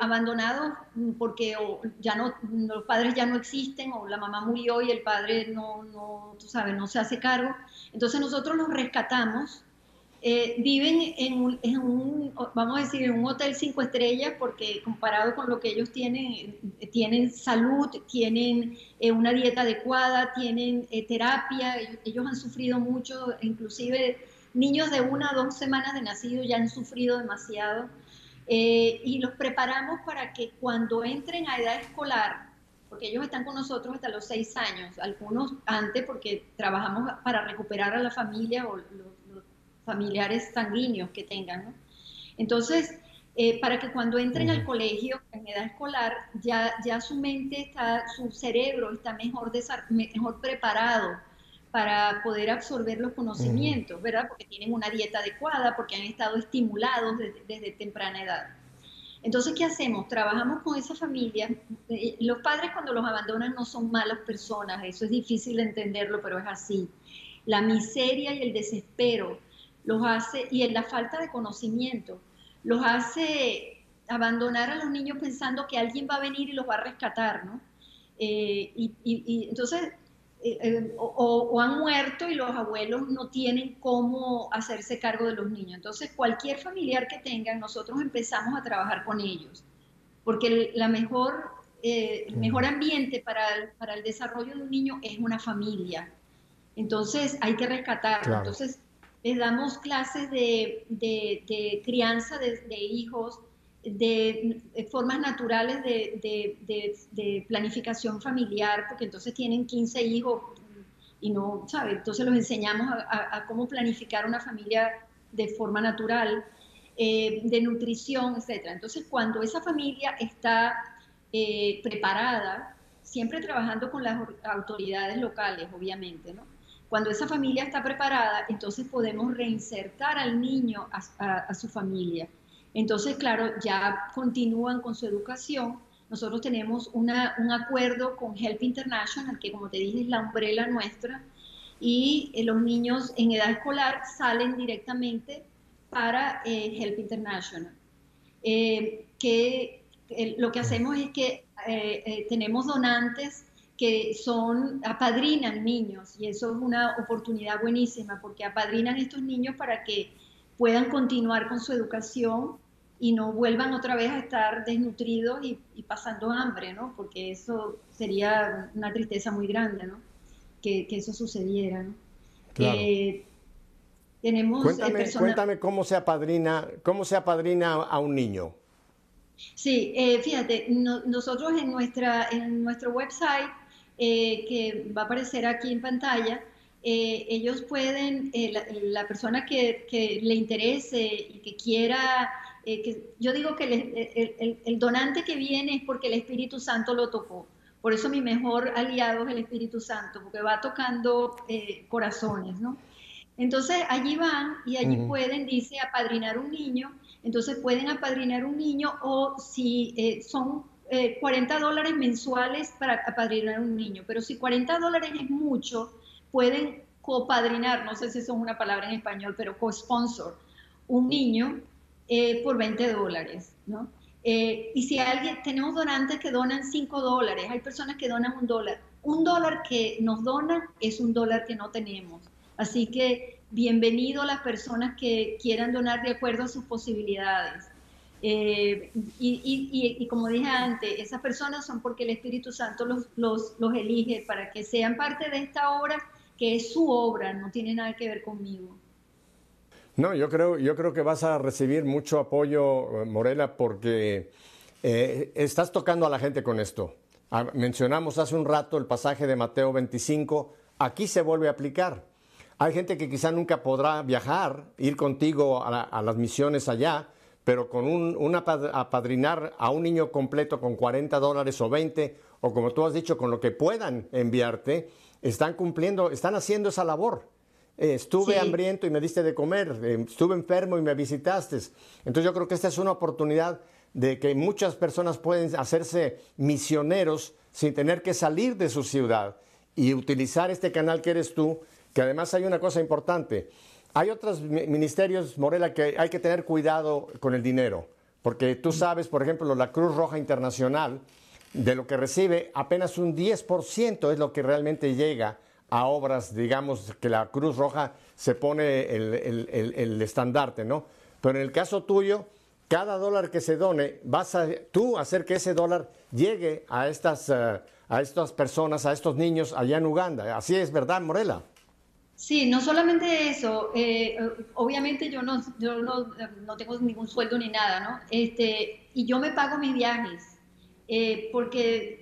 abandonados porque ya no, los padres ya no existen o la mamá murió y el padre no, no, tú sabes, no se hace cargo. Entonces nosotros los rescatamos eh, viven en un, vamos a decir, en un hotel cinco estrellas porque comparado con lo que ellos tienen, tienen salud, tienen eh, una dieta adecuada, tienen eh, terapia, ellos, han sufrido mucho, inclusive niños de una o dos semanas de nacido ya han sufrido demasiado. y los preparamos para que cuando entren a edad escolar, porque ellos están con nosotros hasta los seis años, algunos antes porque trabajamos para recuperar a la familia o los familiares sanguíneos que tengan. Entonces, eh, para que cuando entren al colegio en edad escolar, ya, ya su mente está, su cerebro está mejor, mejor preparado para poder absorber los conocimientos, ¿verdad? Porque tienen una dieta adecuada, porque han estado estimulados desde, desde temprana edad. Entonces, ¿qué hacemos? Trabajamos con esa familia. Eh, los padres cuando los abandonan no son malas personas, eso es difícil de entenderlo, pero es así. La miseria y el desespero los hace, y en la falta de conocimiento, los hace abandonar a los niños pensando que alguien va a venir y los va a rescatar, ¿no? Eh, y, entonces, eh, eh, o, han muerto y los abuelos no tienen cómo hacerse cargo de los niños. Entonces, cualquier familiar que tengan, nosotros empezamos a trabajar con ellos, porque la mejor, el mejor ambiente para el, para el desarrollo de un niño es una familia. Entonces, hay que rescatarlo. Entonces, les damos clases de, crianza de, hijos, de, formas naturales de, planificación familiar, porque entonces tienen 15 hijos y no, ¿sabe? Entonces los enseñamos a, cómo planificar una familia de forma natural, eh, de nutrición, etc. Entonces cuando esa familia está eh, preparada, siempre trabajando con las autoridades locales, obviamente, ¿no? Cuando esa familia está preparada, entonces podemos reinsertar al niño a, su familia. Entonces, claro, ya continúan con su educación. Nosotros tenemos un acuerdo con Help International, que como te dije es la umbrella nuestra, y eh, los niños en edad escolar salen directamente para eh, Help International. Eh, que lo que hacemos es que tenemos donantes que son, apadrinan niños y eso es una oportunidad buenísima porque apadrinan estos niños para que puedan continuar con su educación y no vuelvan otra vez a estar desnutridos y, pasando hambre, ¿no? Porque eso sería una tristeza muy grande, ¿no? Que, eso sucediera, ¿no? Eh, tenemos cuéntame, cuéntame cómo se apadrina, cómo se apadrina a un niño. Sí, eh, fíjate, nosotros en, nuestra, en nuestro website, eh, que va a aparecer aquí en pantalla, ellos pueden, la, persona que, que, le interese y que quiera eh, yo digo que el, donante que viene es porque el Espíritu Santo lo tocó. Por eso mi mejor aliado es el Espíritu Santo, porque va tocando eh, corazones, ¿no? Entonces allí van y allí pueden, dice, apadrinar un niño. Entonces pueden apadrinar un niño o si eh, son 40 dólares mensuales para apadrinar un niño. Pero si 40 dólares es mucho, pueden copadrinar, no sé si eso es una palabra en español, pero co-sponsor un niño eh, por 20 dólares, ¿no? Eh, y si alguien, tenemos donantes que donan 5 dólares, hay personas que donan un dólar. Un dólar que nos donan es un dólar que no tenemos. Así que bienvenido a las personas que quieran donar de acuerdo a sus posibilidades. Eh, y, como dije antes, esas personas son porque el Espíritu Santo los, los, los elige para que sean parte de esta obra, que es su obra, no tiene nada que ver conmigo. No, yo creo, yo creo que vas a recibir mucho apoyo, Morela, porque eh, estás tocando a la gente con esto. Ah, mencionamos hace un rato el pasaje de Mateo 25, aquí se vuelve a aplicar. Hay gente que quizá nunca podrá viajar, ir contigo a, las misiones allá, pero con un, apadrinar a un niño completo con 40 dólares o 20, o como tú has dicho, con lo que puedan enviarte, están cumpliendo, están haciendo esa labor. Eh, estuve hambriento y me diste de comer, eh, estuve enfermo y me visitaste. Entonces yo creo que esta es una oportunidad de que muchas personas pueden hacerse misioneros sin tener que salir de su ciudad y utilizar este canal que eres tú, que además hay una cosa importante. Hay otros ministerios, Morela, que hay que tener cuidado con el dinero, porque tú sabes, por ejemplo, la Cruz Roja Internacional, de lo que recibe, apenas un 10% es lo que realmente llega a obras, digamos, que la Cruz Roja se pone el, estandarte, ¿no? Pero en el caso tuyo, cada dólar que se done, vas a tú hacer que ese dólar llegue a estas, eh, a estas personas, a estos niños allá en Uganda. Así es, ¿verdad, Morela? Sí, no solamente eso, eh, obviamente yo, no, yo no, no, tengo ningún sueldo ni nada, ¿no? Este, y yo me pago mis viajes. Eh, porque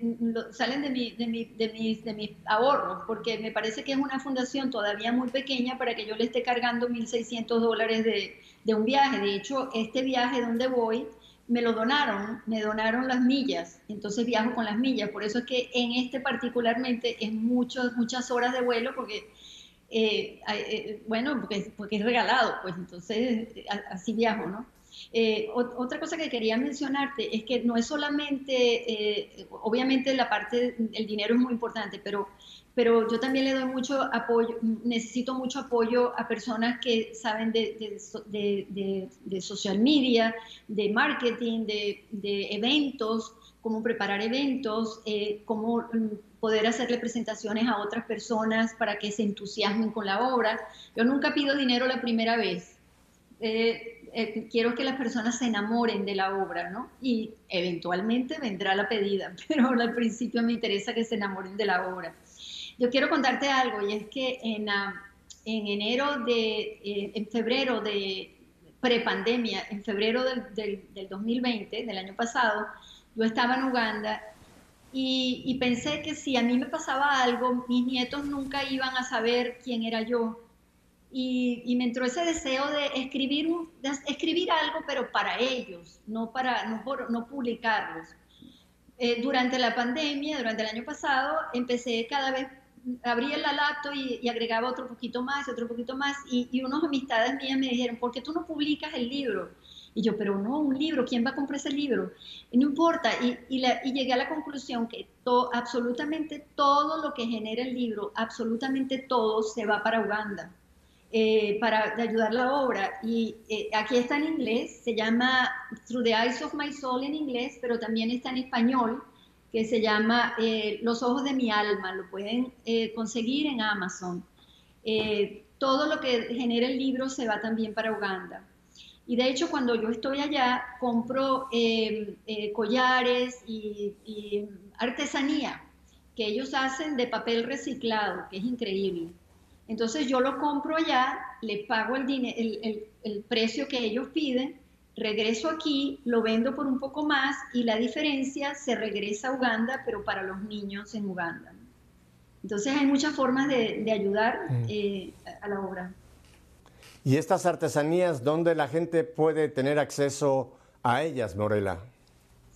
salen de, mi, de, mi, de, mis, de mis ahorros, porque me parece que es una fundación todavía muy pequeña para que yo le esté cargando 1.600 dólares de, de un viaje. De hecho, este viaje donde voy me lo donaron, me donaron las millas, entonces viajo con las millas. Por eso es que en este particularmente es muchas muchas horas de vuelo, porque, eh, eh, bueno, porque, porque es regalado, pues entonces así viajo, ¿no? Eh, otra cosa que quería mencionarte es que no es solamente, eh, obviamente la parte del dinero es muy importante, pero, pero yo también le doy mucho apoyo, necesito mucho apoyo a personas que saben de, de, social media, de marketing, de, eventos, cómo preparar eventos, eh, cómo mm, poder hacerle presentaciones a otras personas para que se entusiasmen con la obra. Yo nunca pido dinero la primera vez. Eh, quiero que las personas se enamoren de la obra, ¿no? Y eventualmente vendrá la pedida, pero al principio me interesa que se enamoren de la obra. Yo quiero contarte algo, y es que en, ah, en enero de, eh, en febrero de prepandemia, en febrero del, del, 2020, del año pasado, yo estaba en Uganda y, y, pensé que si a mí me pasaba algo, mis nietos nunca iban a saber quién era yo y, me entró ese deseo de escribir, escribir algo, pero para ellos, no, para, no, publicarlos. Eh, durante la pandemia, durante el año pasado, empecé cada vez, abría la laptop y, agregaba otro poquito más, otro poquito más, y, y unas amistades mías me dijeron, ¿por qué tú no publicas el libro? Y yo, pero no, un libro, ¿quién va a comprar ese libro? No importa, y llegué a la conclusión que absolutamente todo lo que genera el libro, absolutamente todo se va para Uganda eh, para ayudar la obra. Y eh, aquí está en inglés, se llama Through the Eyes of My Soul en inglés, pero también está en español, que se llama eh, Los Ojos de mi Alma. Lo pueden conseguir en Amazon. todo lo que genera el libro se va también para Uganda. Y de hecho, cuando yo estoy allá, compro eh, eh, collares y, artesanía que ellos hacen de papel reciclado, que es increíble. Entonces yo lo compro allá, le pago el, el, el, precio que ellos piden, regreso aquí, lo vendo por un poco más y la diferencia se regresa a Uganda, pero para los niños en Uganda. Entonces hay muchas formas de, ayudar mm. eh, a la obra. ¿Y estas artesanías, dónde la gente puede tener acceso a ellas, Morela?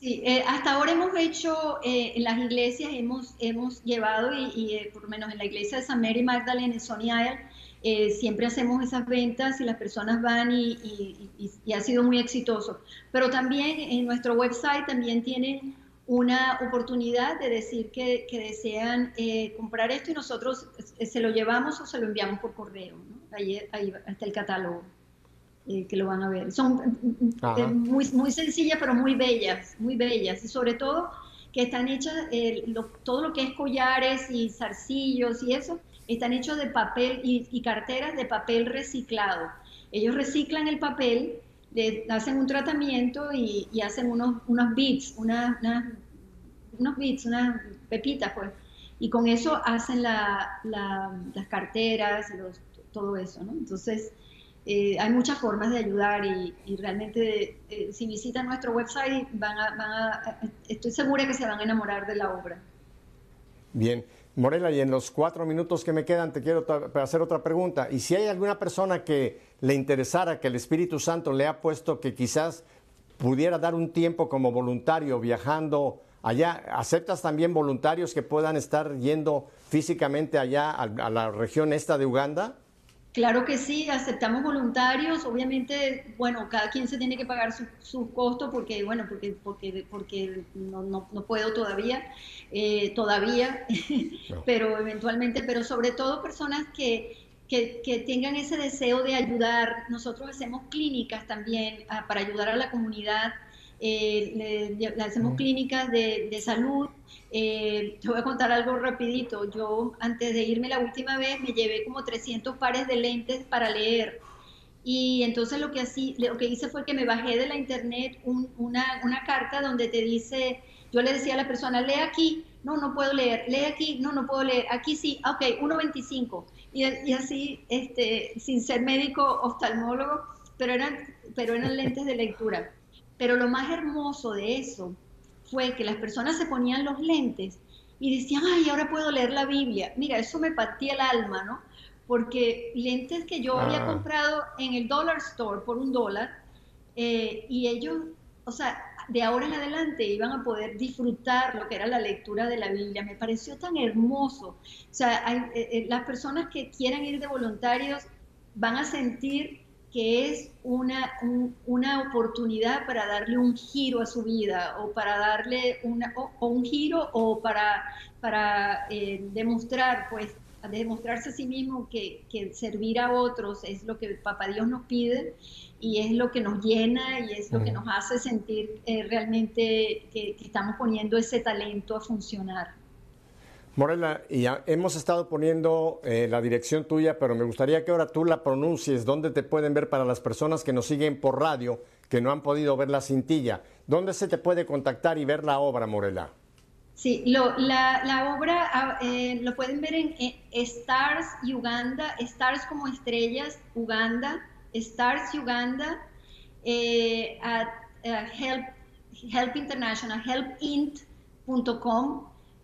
Sí, eh, hasta ahora hemos hecho, eh, en las iglesias hemos, hemos llevado, y, por lo menos en la iglesia de San Mary Magdalene en Sony Isle, siempre hacemos esas ventas y las personas van y, y, ha sido muy exitoso. Pero también en nuestro website también tienen una oportunidad de decir que, desean eh, comprar esto y nosotros eh, se lo llevamos o se lo enviamos por correo. Ahí, está el catálogo eh, que lo van a ver. Son muy, muy sencillas pero muy bellas, muy bellas y sobre todo que están hechas, todo lo que es collares y zarcillos y eso, están hechos de papel y, carteras de papel reciclado. Ellos reciclan el papel le hacen un tratamiento y, hacen unos, unos bits, una, unos bits, unas pepitas, pues. Y con eso hacen la, las carteras, los, todo eso, ¿no? Entonces, eh, hay muchas formas de ayudar y, realmente eh, si visitan nuestro website van van a, estoy segura que se van a enamorar de la obra. Bien, Morela, y en los cuatro minutos que me quedan te quiero hacer otra pregunta. Y si hay alguna persona que le interesara, que el Espíritu Santo le ha puesto que quizás pudiera dar un tiempo como voluntario viajando allá, ¿aceptas también voluntarios que puedan estar yendo físicamente allá a, a la región esta de Uganda? Claro que sí, aceptamos voluntarios. Obviamente, bueno, cada quien se tiene que pagar su, su costo porque, bueno, porque, porque, porque no, no, no puedo todavía, eh, todavía, pero eventualmente, pero sobre todo personas que, que, que, tengan ese deseo de ayudar. Nosotros hacemos clínicas también ah, para ayudar a la comunidad eh, le, hacemos clínicas de, de salud. Eh, te voy a contar algo rapidito. Yo antes de irme la última vez me llevé como 300 pares de lentes para leer. Y entonces lo que, así, lo que hice fue que me bajé de la internet una, una carta donde te dice, yo le decía a la persona, lee aquí, no, no puedo leer, lee aquí, no, no puedo leer, aquí sí, ok, 1.25. Y, y así, este, sin ser médico oftalmólogo, pero eran, pero eran lentes de lectura. Pero lo más hermoso de eso fue que las personas se ponían los lentes y decían, ay, ahora puedo leer la Biblia. Mira, eso me partía el alma, ¿no? Porque lentes que yo había ah. comprado en el dollar store por un dólar, eh, y ellos, o sea, de ahora en adelante iban a poder disfrutar lo que era la lectura de la Biblia. Me pareció tan hermoso. O sea, eh, eh, las personas que quieran ir de voluntarios van a sentir que es una, una oportunidad para darle un giro a su vida o para darle una, o, un giro o para, para eh, demostrar, pues, demostrarse a sí mismo que, que, servir a otros es lo que Papá Dios nos pide y es lo que nos llena y es lo que nos hace sentir eh, realmente que estamos poniendo ese talento a funcionar. Morela, y hemos estado poniendo eh, la dirección tuya, pero me gustaría que ahora tú la pronuncies. ¿Dónde te pueden ver para las personas que nos siguen por radio, que no han podido ver la cintilla? ¿Dónde se te puede contactar y ver la obra, Morela? Sí, la, obra ah, eh, lo pueden ver en, Stars Uganda, Stars como estrellas, Uganda, Stars Uganda, eh, at, help, help International, helpint.com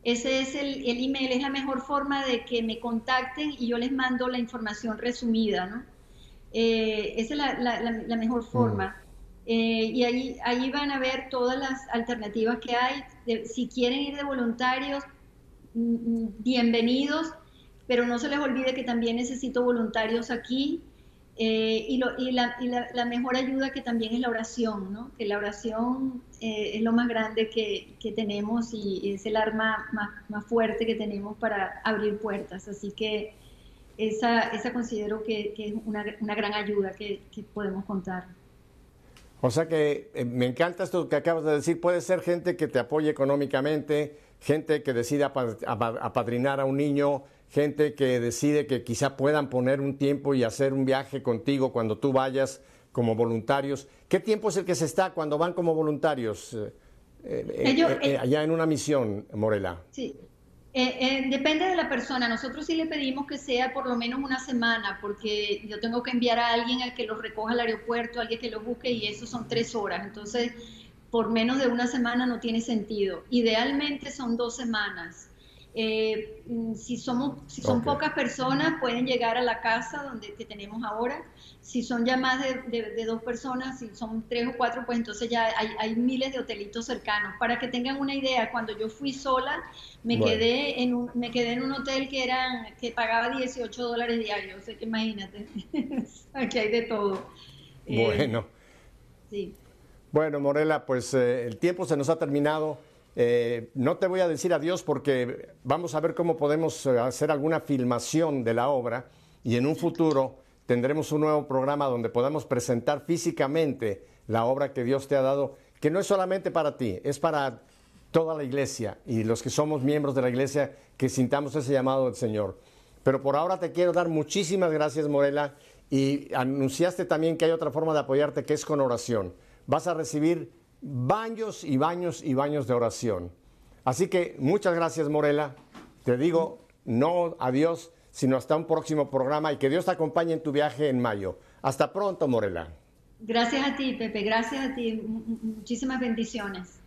ese es el, email, es la mejor forma de que me contacten y yo les mando la información resumida, ¿no? Eh, esa es la, mejor mm. forma. Eh, y ahí, ahí van a ver todas las alternativas que hay. si quieren ir de voluntarios, mm, mm, bienvenidos, pero no se les olvide que también necesito voluntarios aquí. Eh, y, lo, y, la, y la, mejor ayuda que también es la oración, ¿no? que la oración eh, es lo más grande que, que, tenemos y es el arma más, más, fuerte que tenemos para abrir puertas. Así que esa, esa considero que, que es una, una, gran ayuda que, que, podemos contar. O sea que eh, me encanta esto que acabas de decir. Puede ser gente que te apoye económicamente, gente que decida apadrinar a un niño gente que decide que quizá puedan poner un tiempo y hacer un viaje contigo cuando tú vayas como voluntarios. ¿Qué tiempo es el que se está cuando van como voluntarios eh, eh, eh, allá en una misión, Morela? Sí. depende de la persona. Nosotros sí le pedimos que sea por lo menos una semana, porque yo tengo que enviar a alguien al que los recoja al aeropuerto, alguien que los busque, y eso son tres horas. Entonces, por menos de una semana no tiene sentido. Idealmente son dos semanas. Eh, mm, si, somos, si son pocas personas, pueden llegar a la casa donde que tenemos ahora. Si son ya más de, dos personas, si son tres o cuatro, pues entonces ya hay, miles de hotelitos cercanos. Para que tengan una idea, cuando yo fui sola, me, quedé, en un, me quedé en un hotel que, eran, que pagaba 18 dólares diarios. O sea que imagínate, aquí hay de todo. Eh, bueno. sí. Bueno, Morela, pues eh, el tiempo se nos ha terminado. Eh, no te voy a decir adiós porque vamos a ver cómo podemos eh, hacer alguna filmación de la obra y en un futuro tendremos un nuevo programa donde podamos presentar físicamente la obra que Dios te ha dado, que no es solamente para ti, es para toda la iglesia y los que somos miembros de la iglesia que sintamos ese llamado del Señor. Pero por ahora te quiero dar muchísimas gracias, Morela, y anunciaste también que hay otra forma de apoyarte que es con oración. Vas a recibir baños y baños y baños de oración. Así que muchas gracias, Morela. Te digo no adiós, sino hasta un próximo programa y que Dios te acompañe en tu viaje en mayo. Hasta pronto, Morela. Gracias a ti, Pepe. Gracias a ti. Muchísimas bendiciones.